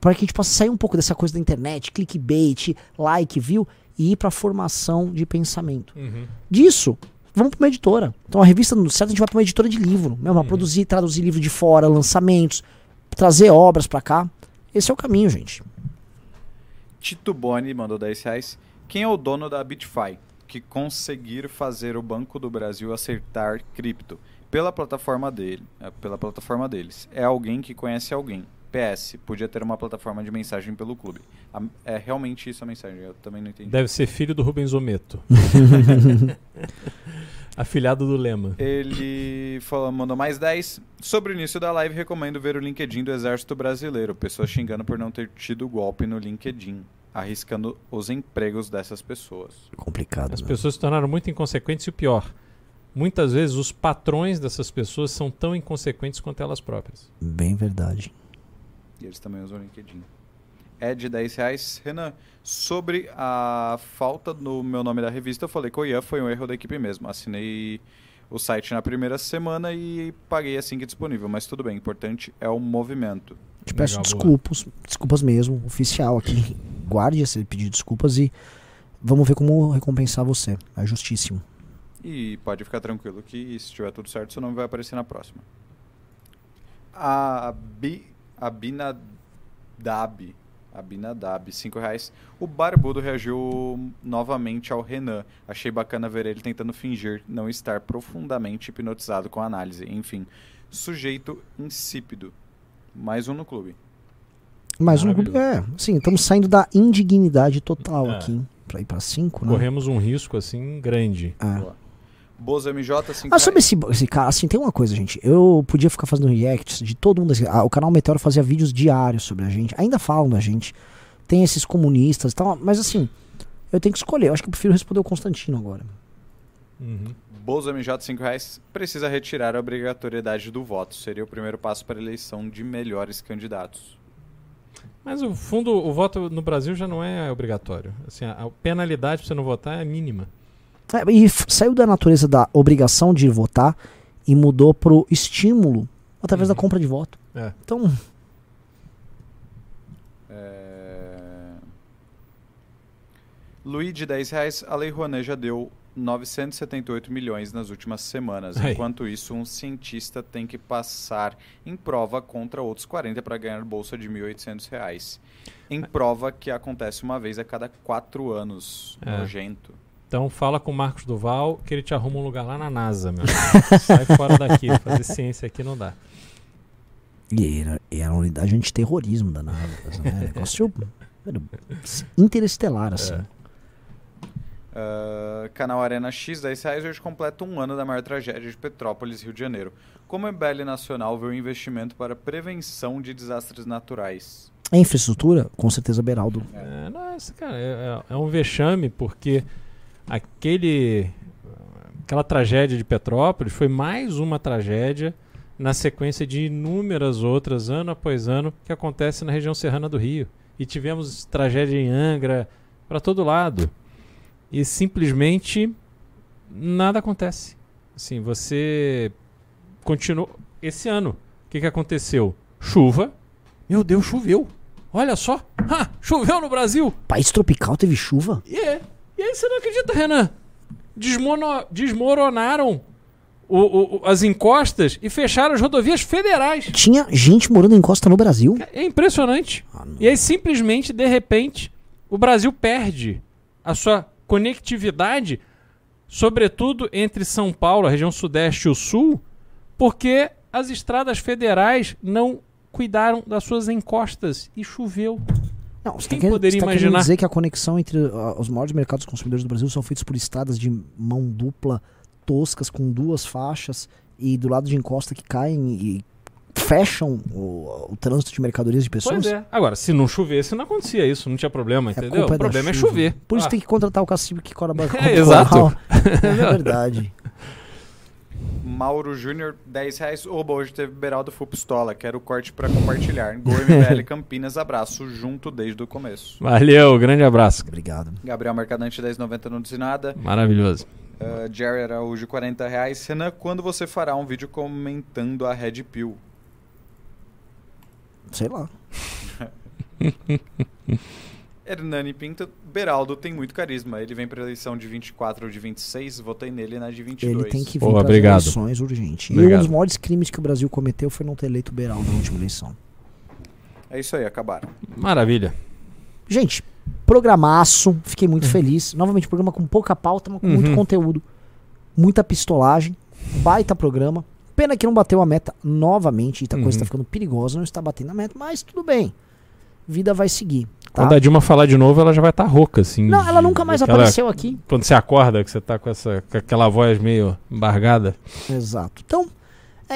para que a gente possa sair um pouco dessa coisa da internet, clickbait, like, view e ir para formação de pensamento. Uhum. Disso, vamos para uma editora. Então a revista no certo a gente vai para uma editora de livro, mesmo, pra produzir, traduzir livro de fora, lançamentos, trazer obras para cá. Esse é o caminho, gente. Tito Boni mandou 10 reais. Quem é o dono da BitFi que conseguir fazer o Banco do Brasil acertar cripto pela plataforma dele, eh, pela plataforma deles? É alguém que conhece alguém. PS, podia ter uma plataforma de mensagem pelo clube. A- é realmente isso a mensagem, eu também não entendi. Deve ser filho do Rubens Ometo. <laughs> Afilhado do Lema. Ele falou, mandou mais 10. Sobre o início da live, recomendo ver o LinkedIn do Exército Brasileiro. Pessoas xingando por não ter tido golpe no LinkedIn, arriscando os empregos dessas pessoas. Complicado. As né? pessoas se tornaram muito inconsequentes e o pior. Muitas vezes os patrões dessas pessoas são tão inconsequentes quanto elas próprias. Bem verdade. E eles também usam o LinkedIn. É de 10 reais. Renan, sobre a falta no meu nome da revista, eu falei que o Ian foi um erro da equipe mesmo. Assinei o site na primeira semana e paguei assim que disponível. Mas tudo bem, o importante é o movimento. Te peço Legal, boa. desculpas, desculpas mesmo, oficial aqui. Guarde esse pedido de desculpas e vamos ver como recompensar você. É justíssimo. E pode ficar tranquilo que se tiver tudo certo, seu nome vai aparecer na próxima. A Bi, Abinadab, Abinadab, 5 reais. O Barbudo reagiu novamente ao Renan. Achei bacana ver ele tentando fingir não estar profundamente hipnotizado com a análise. Enfim, sujeito insípido. Mais um no clube. Mais um Maravilhoso. é, sim, estamos saindo da indignidade total É. aqui para ir para 5, né? Corremos um risco assim grande. É. Bozo MJ, 5 Ah, sobre esse, esse cara, assim, tem uma coisa, gente. Eu podia ficar fazendo reacts de todo mundo. Assim, ah, o canal Meteoro fazia vídeos diários sobre a gente. Ainda falam da gente. Tem esses comunistas e tal. Mas assim, eu tenho que escolher. Eu acho que eu prefiro responder o Constantino agora. Uhum. Bozo MJ, 5 reais. Precisa retirar a obrigatoriedade do voto. Seria o primeiro passo para a eleição de melhores candidatos. Mas o fundo, o voto no Brasil já não é obrigatório. Assim, a, penalidade para você não votar é mínima. É, e saiu da natureza da obrigação de votar e mudou pro estímulo através Uhum. da compra de voto. É. Então, É... Luiz de 10 reais, a Lei Rouanet já deu 978 milhões nas últimas semanas. Aí. Enquanto isso, um cientista tem que passar em prova contra outros 40 para ganhar bolsa de 1.800 reais. Em prova que acontece uma vez a cada quatro anos. É. Nojento. Então fala com o Marcos Duval que ele te arruma um lugar lá na NASA, meu. <laughs> Sai fora daqui, fazer ciência aqui não dá. e era, e era uma unidade antiterrorismo da NASA. Né? Negócio <laughs> era interestelar, assim. É. Ah, canal Arena X, 10 reais, hoje completa um ano da maior tragédia de Petrópolis, Rio de Janeiro. Como a MBL Nacional vê o investimento para prevenção de desastres naturais? A infraestrutura, com certeza, Beraldo. É, nossa, cara, é, é- é um vexame porque aquele aquela tragédia de Petrópolis foi mais uma tragédia na sequência de inúmeras outras, ano após ano, que acontece na região serrana do Rio. E tivemos tragédia em Angra, para todo lado. E simplesmente nada acontece. Assim, você continua. Esse ano, o que, que aconteceu? Chuva. Meu Deus, choveu. Olha só. Ha, choveu no Brasil. País tropical teve chuva? E, é. e aí você não acredita, Renan? Desmono- desmoronaram o- o- o- as encostas e fecharam as rodovias federais. Tinha gente morando em costa no Brasil? É impressionante. Ah. E aí, simplesmente, de repente, o Brasil perde a sua conectividade, sobretudo entre São Paulo, a região sudeste e o sul, porque as estradas federais não cuidaram das suas encostas e choveu. Não, você Quem tá querendo, poderia você tá imaginar? dizer que a conexão entre ah, os maiores mercados consumidores do Brasil são feitos por estradas de mão dupla, toscas, com duas faixas, e do lado de encosta que caem e fecham o, o trânsito de mercadorias de pessoas? Pois é. Agora, se não chovesse, não acontecia isso, não tinha problema, A entendeu? O problema é chuva. chover. Por isso Ah, tem que contratar o cacique que cobra <laughs> É, exato. É verdade. <laughs> Mauro Júnior, 10 reais. Oba, hoje teve Beraldo Full Pistola. Quero o corte para compartilhar. Gol MBL <laughs> Campinas, abraço junto desde o começo. Valeu, grande abraço. Obrigado. Gabriel Mercadante, 10,90 não disse nada. Maravilhoso. Uh, Jerry Araújo, 40 reais. Renan, quando você fará um vídeo comentando a Red Pill? Sei lá. <laughs> Hernani Pinto, Beraldo tem muito carisma. Ele vem para eleição de 24 ou de 26, votei nele na de 22. Ele tem que vir para obrigado. eleições urgente. E um Obrigado. dos maiores crimes que o Brasil cometeu foi não ter eleito o Beraldo na última eleição. É isso aí, acabaram. Maravilha. Gente, programaço. Fiquei muito feliz. Novamente, programa com pouca pauta, mas com muito Uhum. conteúdo. Muita pistolagem. Baita programa. Pena que não bateu a meta novamente. E a coisa Uhum. tá ficando perigosa, não está batendo a meta, mas tudo bem. Vida vai seguir. Tá? Quando a Dilma falar de novo, ela já vai estar rouca, assim. Não, de- ela nunca mais daquela- apareceu aqui. Quando você acorda, que você tá com, essa, com aquela voz meio embargada. Exato. Então,